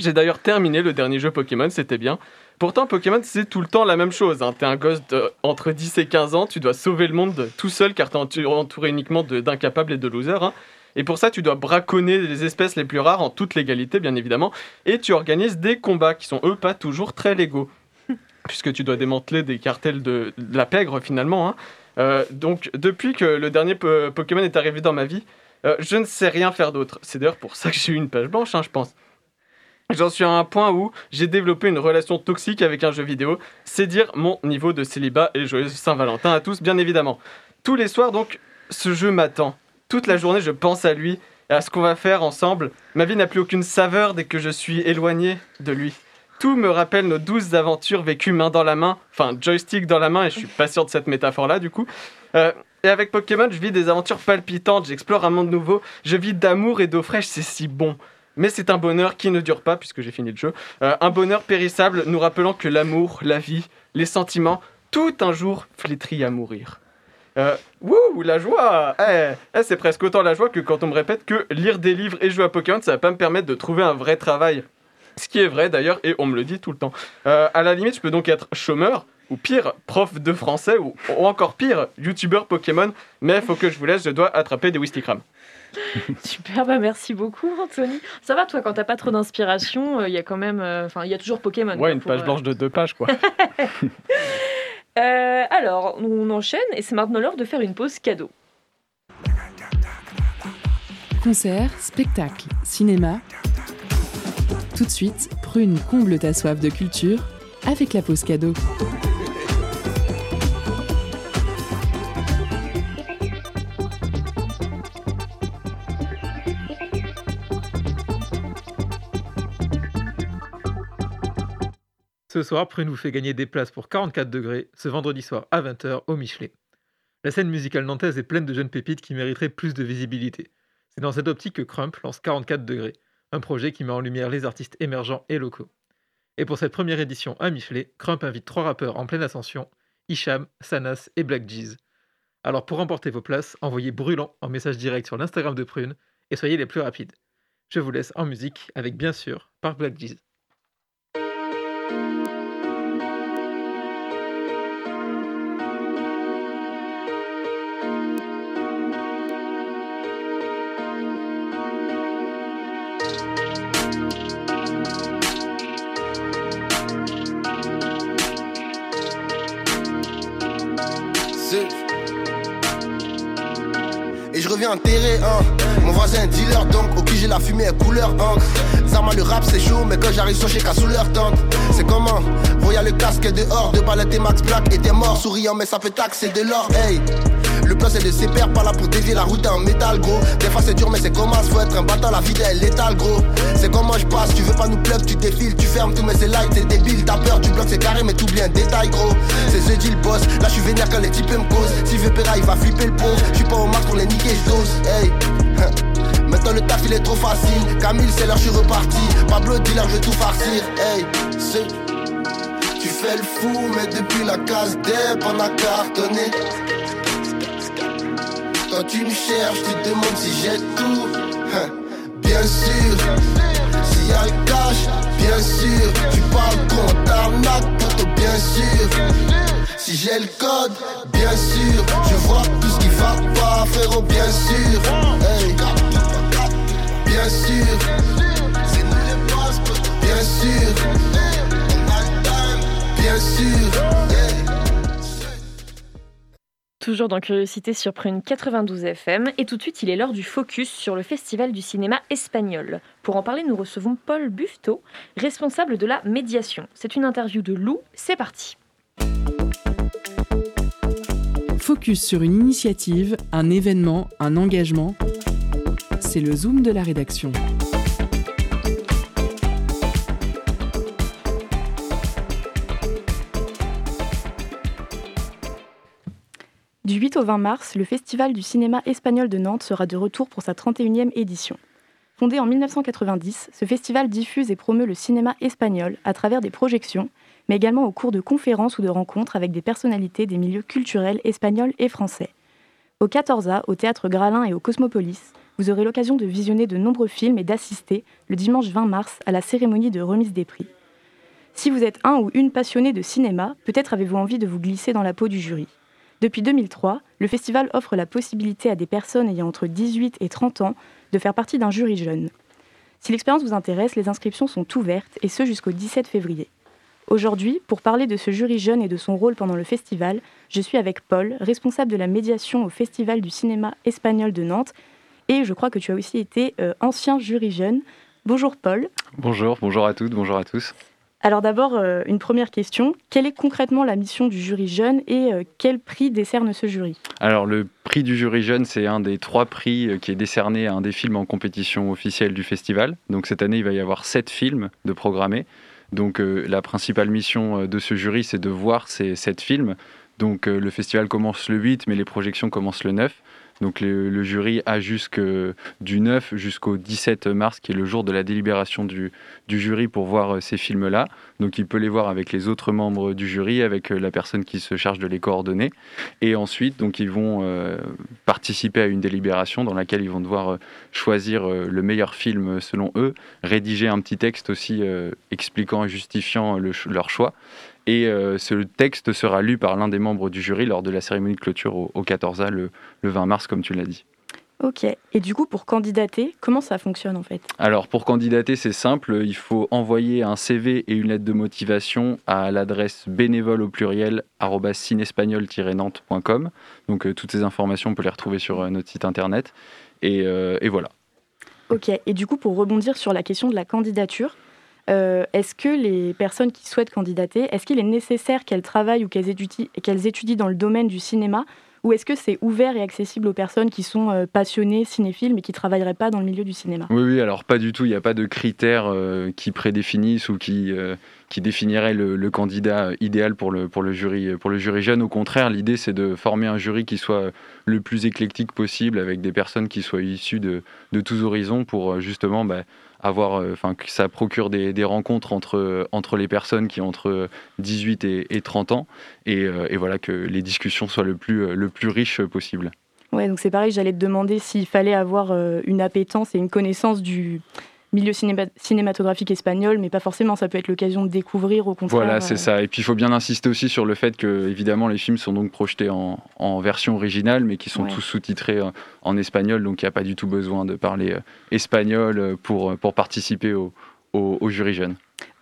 J'ai d'ailleurs terminé le dernier jeu Pokémon, c'était bien. Pourtant, Pokémon, c'est tout le temps la même chose. Hein. T'es un gosse entre 10 et 15 ans, tu dois sauver le monde tout seul car t'es entouré uniquement d'incapables et de losers. hein. Et pour ça, tu dois braconner les espèces les plus rares en toute légalité, bien évidemment. Et tu organises des combats qui sont, eux, pas toujours très légaux. [laughs] Puisque tu dois démanteler des cartels de, la pègre, finalement. hein. Euh, donc, depuis que le dernier po- Pokémon est arrivé dans ma vie, euh, je ne sais rien faire d'autre. C'est d'ailleurs pour ça que j'ai eu une page blanche, hein, je pense. J'en suis à un point où j'ai développé une relation toxique avec un jeu vidéo. C'est dire mon niveau de célibat et joyeuse Saint-Valentin à tous, bien évidemment. Tous les soirs, donc, ce jeu m'attend. Toute la journée, je pense à lui et à ce qu'on va faire ensemble. Ma vie n'a plus aucune saveur dès que je suis éloigné de lui. Tout me rappelle nos douces aventures vécues main dans la main, enfin joystick dans la main, et je suis pas sûr de cette métaphore-là du coup. Euh, Et avec Pokémon, je vis des aventures palpitantes, j'explore un monde nouveau, je vis d'amour et d'eau fraîche, c'est si bon. Mais c'est un bonheur qui ne dure pas, puisque j'ai fini le jeu. Euh, un bonheur périssable, nous rappelant que l'amour, la vie, les sentiments, tout un jour flétrit à mourir. Euh, wouh, la joie Eh, eh, C'est presque autant la joie que quand on me répète que lire des livres et jouer à Pokémon, ça va pas me permettre de trouver un vrai travail. Ce qui est vrai d'ailleurs, et on me le dit tout le temps. Euh, à la limite, je peux donc être chômeur, ou pire, prof de français, ou, ou encore pire, youtubeur Pokémon, mais faut que je vous laisse, je dois attraper des Wistikram. [laughs] Super, bah merci beaucoup Anthony. Ça va toi quand t'as pas trop d'inspiration, il y a quand même, euh, enfin il y a toujours Pokémon. quoi, Ouais, une page euh, blanche de deux pages, quoi. [laughs] Euh, alors, on enchaîne et c'est maintenant l'heure de faire une pause cadeau. Concert, spectacle, cinéma. Tout de suite, Prune comble ta soif de culture avec la pause cadeau. Ce soir, Prune vous fait gagner des places pour 44 degrés ce vendredi soir à 20h au Michelet. La scène musicale nantaise est pleine de jeunes pépites qui mériteraient plus de visibilité. C'est dans cette optique que Crump lance 44 degrés, un projet qui met en lumière les artistes émergents et locaux. Et pour cette première édition à Michelet, Crump invite trois rappeurs en pleine ascension, Hicham, Sanas et Black Jeez. Alors pour remporter vos places, envoyez brûlant en message direct sur l'Instagram de Prune et soyez les plus rapides. Je vous laisse en musique avec bien sûr par Black Jeez. Et hein. Mon voisin est dealer, donc au qui j'ai la fumée est couleur encre. Zarma le rap c'est chaud, mais quand j'arrive sur chez sous leur tente. C'est comment? Voyez le casque dehors, de palettes et Max Black était mort, souriant, mais ça peut taxer de l'or, hey. Plan c'est de ses pairs par là pour dévier la route en métal gros. Des fois c'est dur mais c'est comment faut être un bâtard la vie elle létale gros. C'est comment je passe, tu veux pas nous plug, tu défiles, tu fermes tout mais c'est light, c'est débile. T'as peur du bloc c'est carré mais t'oublies un détail gros. C'est ce le boss, là je suis vénère quand les types me causent. Si veut Pera il va flipper le pont, je pas au max pour les niquer je [laughs] Maintenant le taf il est trop facile. Camille c'est l'heure je suis reparti. Pablo dealer je veux tout farcir. Hey. C'est tu fais le fou, mais depuis la case d'Ep, on a cartonné. Tu me cherches, tu te demandes si j'ai tout. Hein, Bien sûr, s'il y a le cash, bien sûr. Tu parles qu'on t'arnaque, plutôt bien sûr. Si j'ai le code, bien sûr. Je vois tout ce qui va pas, frérot, bien sûr. Bien sûr, c'est nous les bien sûr. Bien sûr. Toujours dans Curiosité sur Prune 92 FM. Et tout de suite, il est l'heure du focus sur le Festival du cinéma espagnol. Pour en parler, nous recevons Paul Bufto, responsable de la médiation. C'est une interview de Lou. C'est parti. Focus sur une initiative, un événement, un engagement. C'est le zoom de la rédaction. Du 8 au 20 mars, le Festival du cinéma espagnol de Nantes sera de retour pour sa 31e édition. Fondé en 1990, ce festival diffuse et promeut le cinéma espagnol à travers des projections, mais également au cours de conférences ou de rencontres avec des personnalités des milieux culturels espagnols et français. Au 14A, au Théâtre Gralin et au Cosmopolis, vous aurez l'occasion de visionner de nombreux films et d'assister, le dimanche 20 mars, à la cérémonie de remise des prix. Si vous êtes un ou une passionné de cinéma, peut-être avez-vous envie de vous glisser dans la peau du jury. Depuis 2003, le festival offre la possibilité à des personnes ayant entre 18 et 30 ans de faire partie d'un jury jeune. Si l'expérience vous intéresse, les inscriptions sont ouvertes et ce jusqu'au 17 février. Aujourd'hui, pour parler de ce jury jeune et de son rôle pendant le festival, je suis avec Paul, responsable de la médiation au Festival du cinéma espagnol de Nantes. Et je crois que tu as aussi été euh, ancien jury jeune. Bonjour Paul. Bonjour, bonjour à toutes, bonjour à tous. Alors d'abord, euh, une première question. Quelle est concrètement la mission du jury jeune et euh, quel prix décerne ce jury? Alors le prix du jury jeune, c'est un des trois prix euh, qui est décerné à un des films en compétition officielle du festival. Donc cette année, il va y avoir sept films de programmés. Donc la principale mission de ce jury, c'est de voir ces sept films, Donc le festival commence le 8, mais les projections commencent le 9. Donc le, jury a jusque du 9 jusqu'au 17 mars, qui est le jour de la délibération du, jury pour voir euh, ces films-là. Donc il peut les voir avec les autres membres du jury, avec euh, la personne qui se charge de les coordonner. Et ensuite, donc ils vont euh, participer à une délibération dans laquelle ils vont devoir euh, choisir euh, le meilleur film selon eux, rédiger un petit texte aussi euh, expliquant et justifiant leur choix. Et euh, ce texte sera lu par l'un des membres du jury lors de la cérémonie de clôture au, au 14A le, le 20 mars, comme tu l'as dit. Ok. Et du coup, pour candidater, comment ça fonctionne en fait? Alors pour candidater, c'est simple, il faut envoyer un CV et une lettre de motivation à l'adresse bénévole au pluriel cinespagnol-nantes.com. Donc euh, toutes ces informations, on peut les retrouver sur euh, notre site internet. Et, euh, et voilà. Ok. Et du coup, pour rebondir sur la question de la candidature, euh, est-ce que les personnes qui souhaitent candidater, est-ce qu'il est nécessaire qu'elles travaillent ou qu'elles étudient, dans le domaine du cinéma ou est-ce que c'est ouvert et accessible aux personnes qui sont euh, passionnées cinéphiles mais qui ne travailleraient pas dans le milieu du cinéma? Oui, oui, alors pas du tout, il n'y a pas de critères euh, qui prédéfinissent ou qui, définiraient le, candidat idéal pour le, jury, pour le jury jeune. Au contraire, l'idée c'est de former un jury qui soit le plus éclectique possible avec des personnes qui soient issues de, tous horizons pour justement bah, avoir, euh, enfin, que ça procure des, rencontres entre, entre les personnes qui ont entre 18 et, et 30 ans et, euh, et voilà que les discussions soient le plus, le plus riches possible. Ouais, donc c'est pareil, j'allais te demander s'il fallait avoir euh, une appétence et une connaissance du milieu cinéma- cinématographique espagnol, mais pas forcément, ça peut être l'occasion de découvrir au contraire. Voilà, euh, c'est ça. Et puis il faut bien insister aussi sur le fait que, évidemment, les films sont donc projetés en, en version originale, mais qui sont Ouais. tous sous-titrés en, en espagnol, donc il n'y a pas du tout besoin de parler euh, espagnol euh, pour, pour participer au, au, au jury jeune.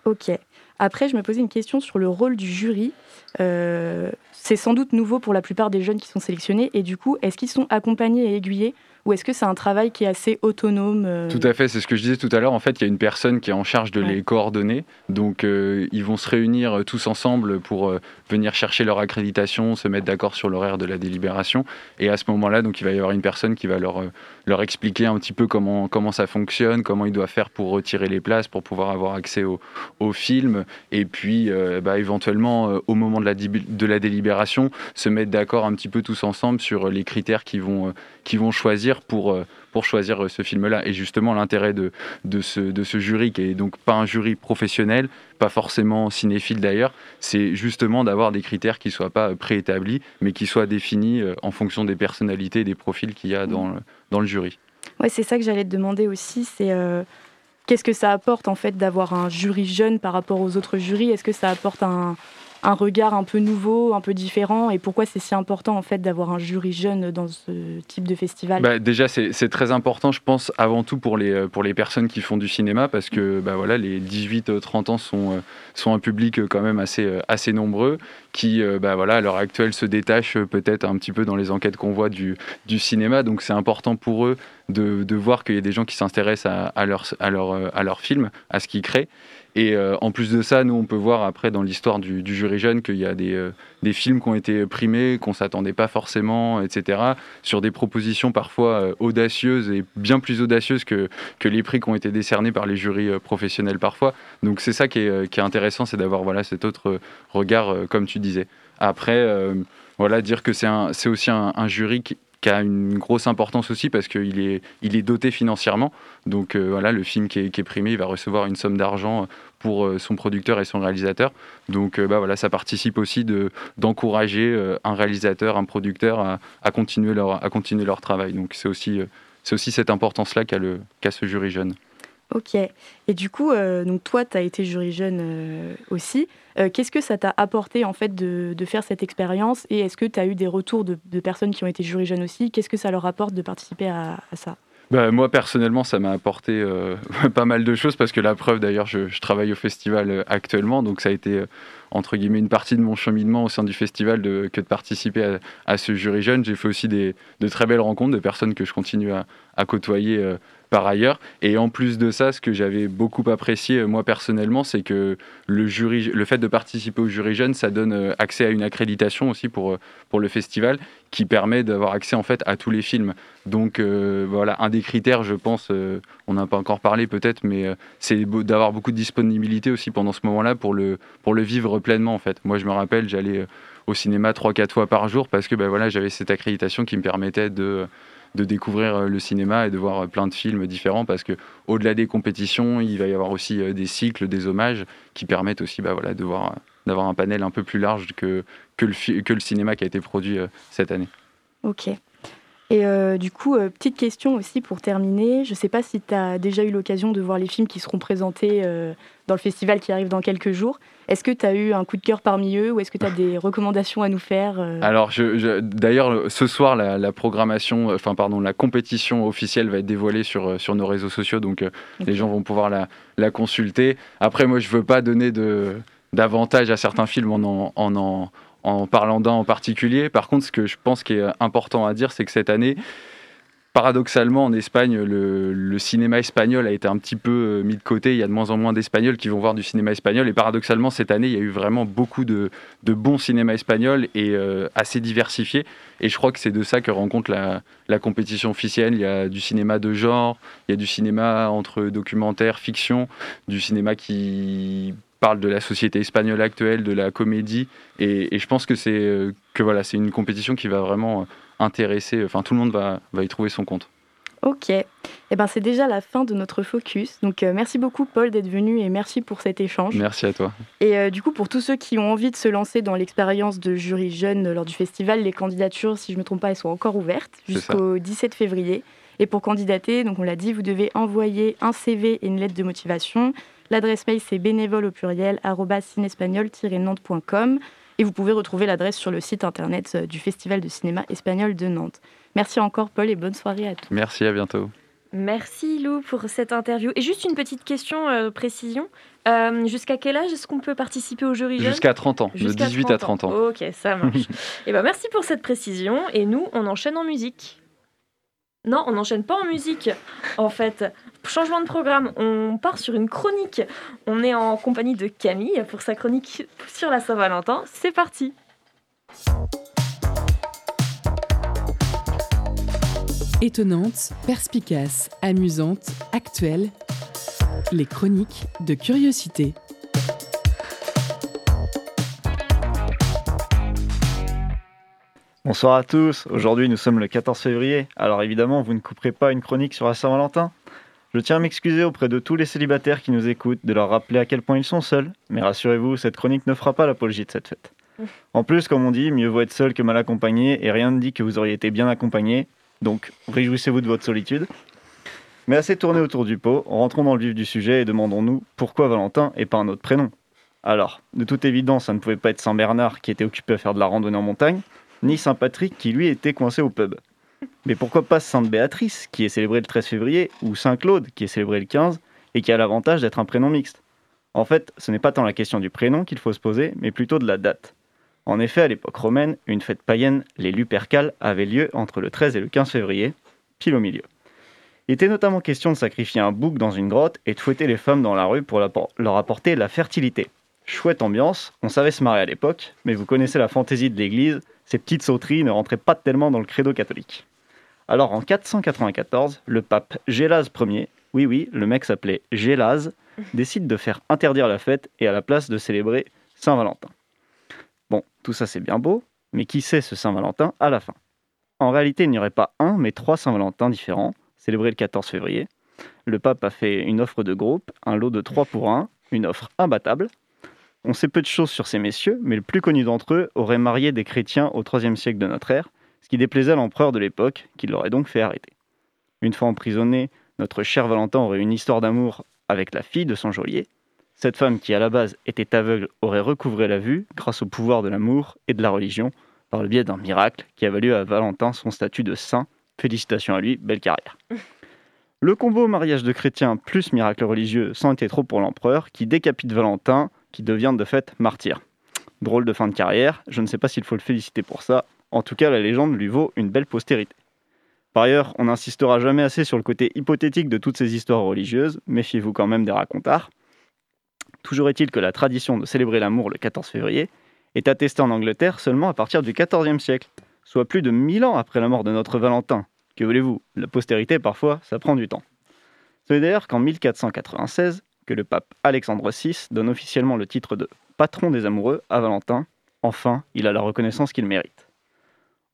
Ok. Après, je me posais une question sur le rôle du jury. Euh, c'est sans doute nouveau pour la plupart des jeunes qui sont sélectionnés. Et du coup, est-ce qu'ils sont accompagnés et aiguillés ou est-ce que c'est un travail qui est assez autonome euh, Tout à fait, c'est ce que je disais tout à l'heure. En fait, il y a une personne qui est en charge de Ouais. les coordonner. Donc, euh, ils vont se réunir euh, tous ensemble pour euh, venir chercher leur accréditation, se mettre d'accord sur l'horaire de la délibération. Et à ce moment-là, donc, il va y avoir une personne qui va leur, leur expliquer un petit peu comment, ça fonctionne, comment ils doivent faire pour retirer les places, pour pouvoir avoir accès au, film. Et puis, euh, bah, éventuellement, euh, au moment de la, délibération, se mettre d'accord un petit peu tous ensemble sur les critères qu'ils vont, euh, choisir pour, pour choisir euh, ce film-là. Et justement, l'intérêt de, de, ce, de ce jury, qui est donc pas un jury professionnel, pas forcément cinéphile d'ailleurs, c'est justement d'avoir des critères qui soient pas euh, préétablis, mais qui soient définis euh, en fonction des personnalités et des profils qu'il y a dans le, dans le jury. Ouais, c'est ça que j'allais te demander aussi. C'est qu'est-ce que ça apporte en fait d'avoir un jury jeune par rapport aux autres jurys? Est-ce que ça apporte un, un regard un peu nouveau, un peu différent Et pourquoi c'est si important en fait d'avoir un jury jeune dans ce type de festival? Bah, déjà, c'est très important, je pense, avant tout pour les, euh, pour les personnes qui font du cinéma, parce que bah, voilà, les 18-30 ans sont, euh, sont un public euh, quand même assez, euh, assez nombreux, qui, euh, bah, voilà, à l'heure actuelle, se détachent euh, peut-être un petit peu dans les enquêtes qu'on voit du, du cinéma. Donc, c'est important pour eux de, de voir qu'il y a des gens qui s'intéressent à, à, leur, à, leur, euh, à leur film, à ce qu'ils créent. Et euh, en plus de ça, nous, on peut voir après dans l'histoire du, jury jeune qu'il y a des, euh, des films qui ont été primés, qu'on ne s'attendait pas forcément, etc., sur des propositions parfois euh, audacieuses et bien plus audacieuses que, les prix qui ont été décernés par les jurys professionnels parfois. Donc c'est ça qui est, intéressant, c'est d'avoir voilà, cet autre regard, comme tu disais. Après, voilà, dire que c'est aussi un jury qui, qui a une grosse importance aussi parce qu'il est, il est doté financièrement. Donc euh, voilà, le film qui est, qui est primé, il va recevoir une somme d'argent pour euh, son producteur et son réalisateur. Donc euh, bah, voilà, ça participe aussi de, d'encourager euh, un réalisateur, un producteur à, à continuer, leur, à continuer leur travail. Donc c'est aussi, euh, aussi cette importance-là qu'a, le, ce jury jeune. Ok. Et du coup, euh, donc toi, tu as été jury jeune euh, aussi. Euh, Qu'est-ce que ça t'a apporté en fait de, faire cette expérience Et est-ce que tu as eu des retours de, personnes qui ont été jury jeunes aussi? Qu'est-ce que ça leur apporte de participer à, ça? Bah, moi, personnellement, ça m'a apporté euh, [laughs] pas mal de choses parce que la preuve, d'ailleurs, je, travaille au festival euh, actuellement. Donc, ça a été, entre guillemets, une partie de mon cheminement au sein du festival que de participer à, ce jury jeune. J'ai fait aussi des, de très belles rencontres de personnes que je continue à, côtoyer par ailleurs. Et en plus de ça, ce que j'avais beaucoup apprécié, euh, moi, personnellement, c'est que le, jury, le fait de participer au jury jeune, ça donne euh, accès à une accréditation aussi pour, euh, pour le festival qui permet d'avoir accès en fait à tous les films. Donc voilà, un des critères, je pense, euh, on n'a pas encore parlé peut-être, mais c'est d'avoir beaucoup de disponibilité aussi pendant ce moment-là pour le, pour le vivre pleinement en fait. Moi je me rappelle, j'allais au cinéma 3-4 fois par jour parce que ben voilà, j'avais cette accréditation qui me permettait de, de découvrir euh, le cinéma et de voir euh, plein de films différents parce que au-delà des compétitions, il va y avoir aussi euh, des cycles, des hommages qui permettent aussi bah, voilà, de voir, d'avoir un panel un peu plus large que, que, le, que le cinéma qui a été produit cette année. Ok. Et euh, du coup, euh, petite question aussi pour terminer. Je ne sais pas si tu as déjà eu l'occasion de voir les films qui seront présentés euh, dans le festival qui arrive dans quelques jours. Est-ce que tu as eu un coup de cœur parmi eux ou est-ce que tu as des [laughs] recommandations à nous faire Alors, je, je- d'ailleurs, ce soir, la, la programmation, enfin, pardon, la compétition officielle va être dévoilée sur, sur nos réseaux sociaux, donc les gens vont pouvoir la, la consulter. Après, moi, je veux pas donner de, d'avantage à certains films en en, en, en- en parlant d'un en particulier. Par contre, ce que je pense qui est important à dire, c'est que cette année, paradoxalement, en Espagne, le, cinéma espagnol a été un petit peu euh, mis de côté. Il y a de moins en moins d'Espagnols qui vont voir du cinéma espagnol. Et paradoxalement, cette année, il y a eu vraiment beaucoup de, de bons cinémas espagnols et euh, assez diversifiés. Et je crois que c'est de ça que rencontre la, la compétition officielle. Il y a du cinéma de genre, il y a du cinéma entre documentaire, fiction, du cinéma qui parle de la société espagnole actuelle, de la comédie. Et, et je pense que c'est euh, que voilà, c'est une compétition qui va vraiment euh, intéresser. Enfin, tout le monde va, va y trouver son compte. Ok. Eh ben, c'est déjà la fin de notre focus. Donc, euh, merci beaucoup, Paul, d'être venu et merci pour cet échange. Merci à toi. Et euh, du coup, pour tous ceux qui ont envie de se lancer dans l'expérience de jury jeune lors du festival, les candidatures, si je ne me trompe pas, elles sont encore ouvertes jusqu'au 17 février. Et pour candidater, donc on l'a dit, vous devez envoyer un CV et une lettre de motivation. L'adresse mail, c'est bénévole au pluriel, cinespagnol-nantes.com. Et vous pouvez retrouver l'adresse sur le site internet euh, du Festival de cinéma espagnol de Nantes. Merci encore, Paul, et bonne soirée à tous. Merci, à bientôt. Merci Lou pour cette interview. Et juste une petite question, euh, précision. Euh, Jusqu'à quel âge est-ce qu'on peut participer au jury Jusqu'à 30 ans, de Jusqu'à 18 à 30 ans. Ok, ça [laughs] marche. et ben merci pour cette précision. Et nous, on enchaîne en musique. Non, on n'enchaîne pas en musique. En fait, changement de programme. On part sur une chronique. On est en compagnie de Camille pour sa chronique sur la Saint-Valentin. C'est parti. Étonnante, perspicace, amusante, actuelle. Les chroniques de curiosité. Bonsoir à tous, aujourd'hui nous sommes le 14 février, alors évidemment vous ne couperez pas une chronique sur la Saint-Valentin. Je tiens à m'excuser auprès de tous les célibataires qui nous écoutent de leur rappeler à quel point ils sont seuls, mais rassurez-vous, cette chronique ne fera pas l'apologie de cette fête. En plus, comme on dit, mieux vaut être seul que mal accompagné, et rien ne dit que vous auriez été bien accompagné, donc réjouissez-vous de votre solitude. Mais assez tourné autour du pot, rentrons dans le vif du sujet et demandons-nous pourquoi Valentin et pas un autre prénom. Alors, de toute évidence, ça ne pouvait pas être Saint Bernard qui était occupé à faire de la randonnée en montagne, ni Saint Patrick qui lui était coincé au pub. Mais pourquoi pas Sainte Béatrice qui est célébrée le 13 février, ou Saint Claude qui est célébré le 15 et qui a l'avantage d'être un prénom mixte? En fait, ce n'est pas tant la question du prénom qu'il faut se poser, mais plutôt de la date. En effet, à l'époque romaine, une fête païenne, les Lupercales, avait lieu entre le 13 et le 15 février, pile au milieu. Il était notamment question de sacrifier un bouc dans une grotte et de fouetter les femmes dans la rue pour leur apporter la fertilité. Chouette ambiance, on savait se marier à l'époque, mais vous connaissez la fantaisie de l'Église, ces petites sauteries ne rentraient pas tellement dans le credo catholique. Alors en 494, le pape Gélase Ier, oui oui, le mec s'appelait Gélase, [laughs] décide de faire interdire la fête et à la place de célébrer Saint-Valentin. Bon, tout ça c'est bien beau, mais qui c'est ce Saint-Valentin à la fin? En réalité, il n'y aurait pas un, mais trois Saint-Valentin différents, célébrés le 14 février. Le pape a fait une offre de groupe, un lot de 3 pour 1, une offre imbattable. On sait peu de choses sur ces messieurs, mais le plus connu d'entre eux aurait marié des chrétiens au IIIe siècle de notre ère, ce qui déplaisait à l'empereur de l'époque, qui l'aurait donc fait arrêter. Une fois emprisonné, notre cher Valentin aurait une histoire d'amour avec la fille de son geôlier. Cette femme, qui à la base était aveugle, aurait recouvré la vue grâce au pouvoir de l'amour et de la religion, par le biais d'un miracle qui a valu à Valentin son statut de saint. Félicitations à lui, belle carrière. [laughs] Le combo mariage de chrétiens plus miracle religieux sans été trop pour l'empereur, qui décapite Valentin, qui devient de fait martyr. Drôle de fin de carrière, je ne sais pas s'il faut le féliciter pour ça, en tout cas la légende lui vaut une belle postérité. Par ailleurs, on n'insistera jamais assez sur le côté hypothétique de toutes ces histoires religieuses, méfiez-vous quand même des racontards. Toujours est-il que la tradition de célébrer l'amour le 14 février est attestée en Angleterre seulement à partir du XIVe siècle, soit plus de 1000 ans après la mort de notre Valentin. Que voulez-vous? La postérité, parfois, ça prend du temps. C'est d'ailleurs qu'en 1496 que le pape Alexandre VI donne officiellement le titre de patron des amoureux à Valentin, Enfin, il a la reconnaissance qu'il mérite.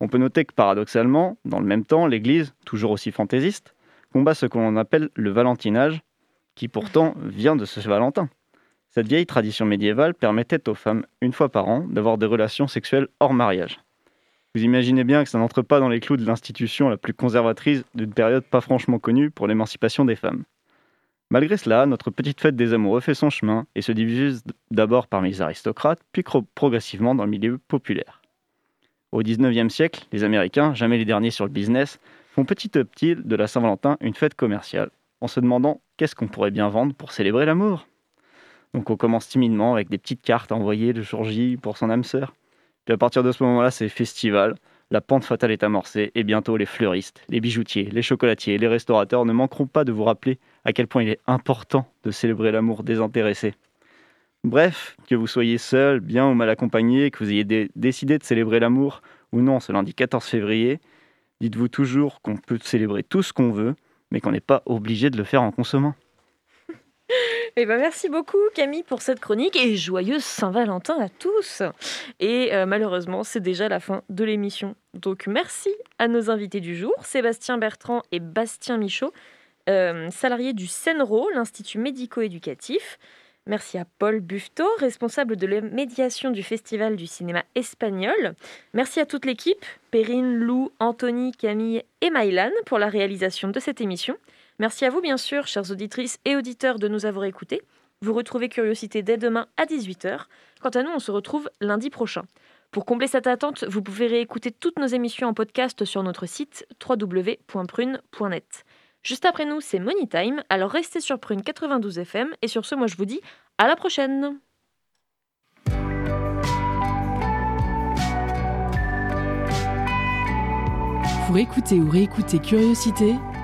On peut noter que paradoxalement, dans le même temps, l'Église, toujours aussi fantaisiste, combat ce que l'on appelle le valentinage, qui pourtant vient de ce Valentin. Cette vieille tradition médiévale permettait aux femmes, une fois par an, d'avoir des relations sexuelles hors mariage. Vous imaginez bien que ça n'entre pas dans les clous de l'institution la plus conservatrice d'une période pas franchement connue pour l'émancipation des femmes. Malgré cela, notre petite fête des amoureux fait son chemin et se divise d'abord parmi les aristocrates, puis progressivement dans le milieu populaire. Au XIXe siècle, les Américains, jamais les derniers sur le business, font petit à petit de la Saint-Valentin une fête commerciale, en se demandant qu'est-ce qu'on pourrait bien vendre pour célébrer l'amour. Donc on commence timidement avec des petites cartes envoyées de jour J pour son âme sœur. Puis à partir de ce moment-là, c'est festival. La pente fatale est amorcée et bientôt les fleuristes, les bijoutiers, les chocolatiers, les restaurateurs ne manqueront pas de vous rappeler à quel point il est important de célébrer l'amour désintéressé. Bref, que vous soyez seul, bien ou mal accompagné, que vous ayez décidé de célébrer l'amour ou non ce lundi 14 février, dites-vous toujours qu'on peut célébrer tout ce qu'on veut, mais qu'on n'est pas obligé de le faire en consommant. Eh ben merci beaucoup Camille pour cette chronique et joyeuse Saint-Valentin à tous. Et euh, malheureusement, c'est déjà la fin de l'émission. Donc merci à nos invités du jour, Sébastien Bertrand et Bastien Michaud, euh, salariés du CENRO, l'Institut médico-éducatif. Merci à Paul Buffetot, responsable de la médiation du Festival du cinéma espagnol. Merci à toute l'équipe, Perrine, Lou, Anthony, Camille et Maïlan pour la réalisation de cette émission. Merci à vous, bien sûr, chères auditrices et auditeurs, de nous avoir écoutés. Vous retrouvez Curiosité dès demain à 18h. Quant à nous, on se retrouve lundi prochain. Pour combler cette attente, vous pouvez réécouter toutes nos émissions en podcast sur notre site www.prune.net. Juste après nous, c'est Money Time, alors restez sur Prune 92 FM et sur ce, moi je vous dis à la prochaine. Pour écouter ou réécouter Curiosité,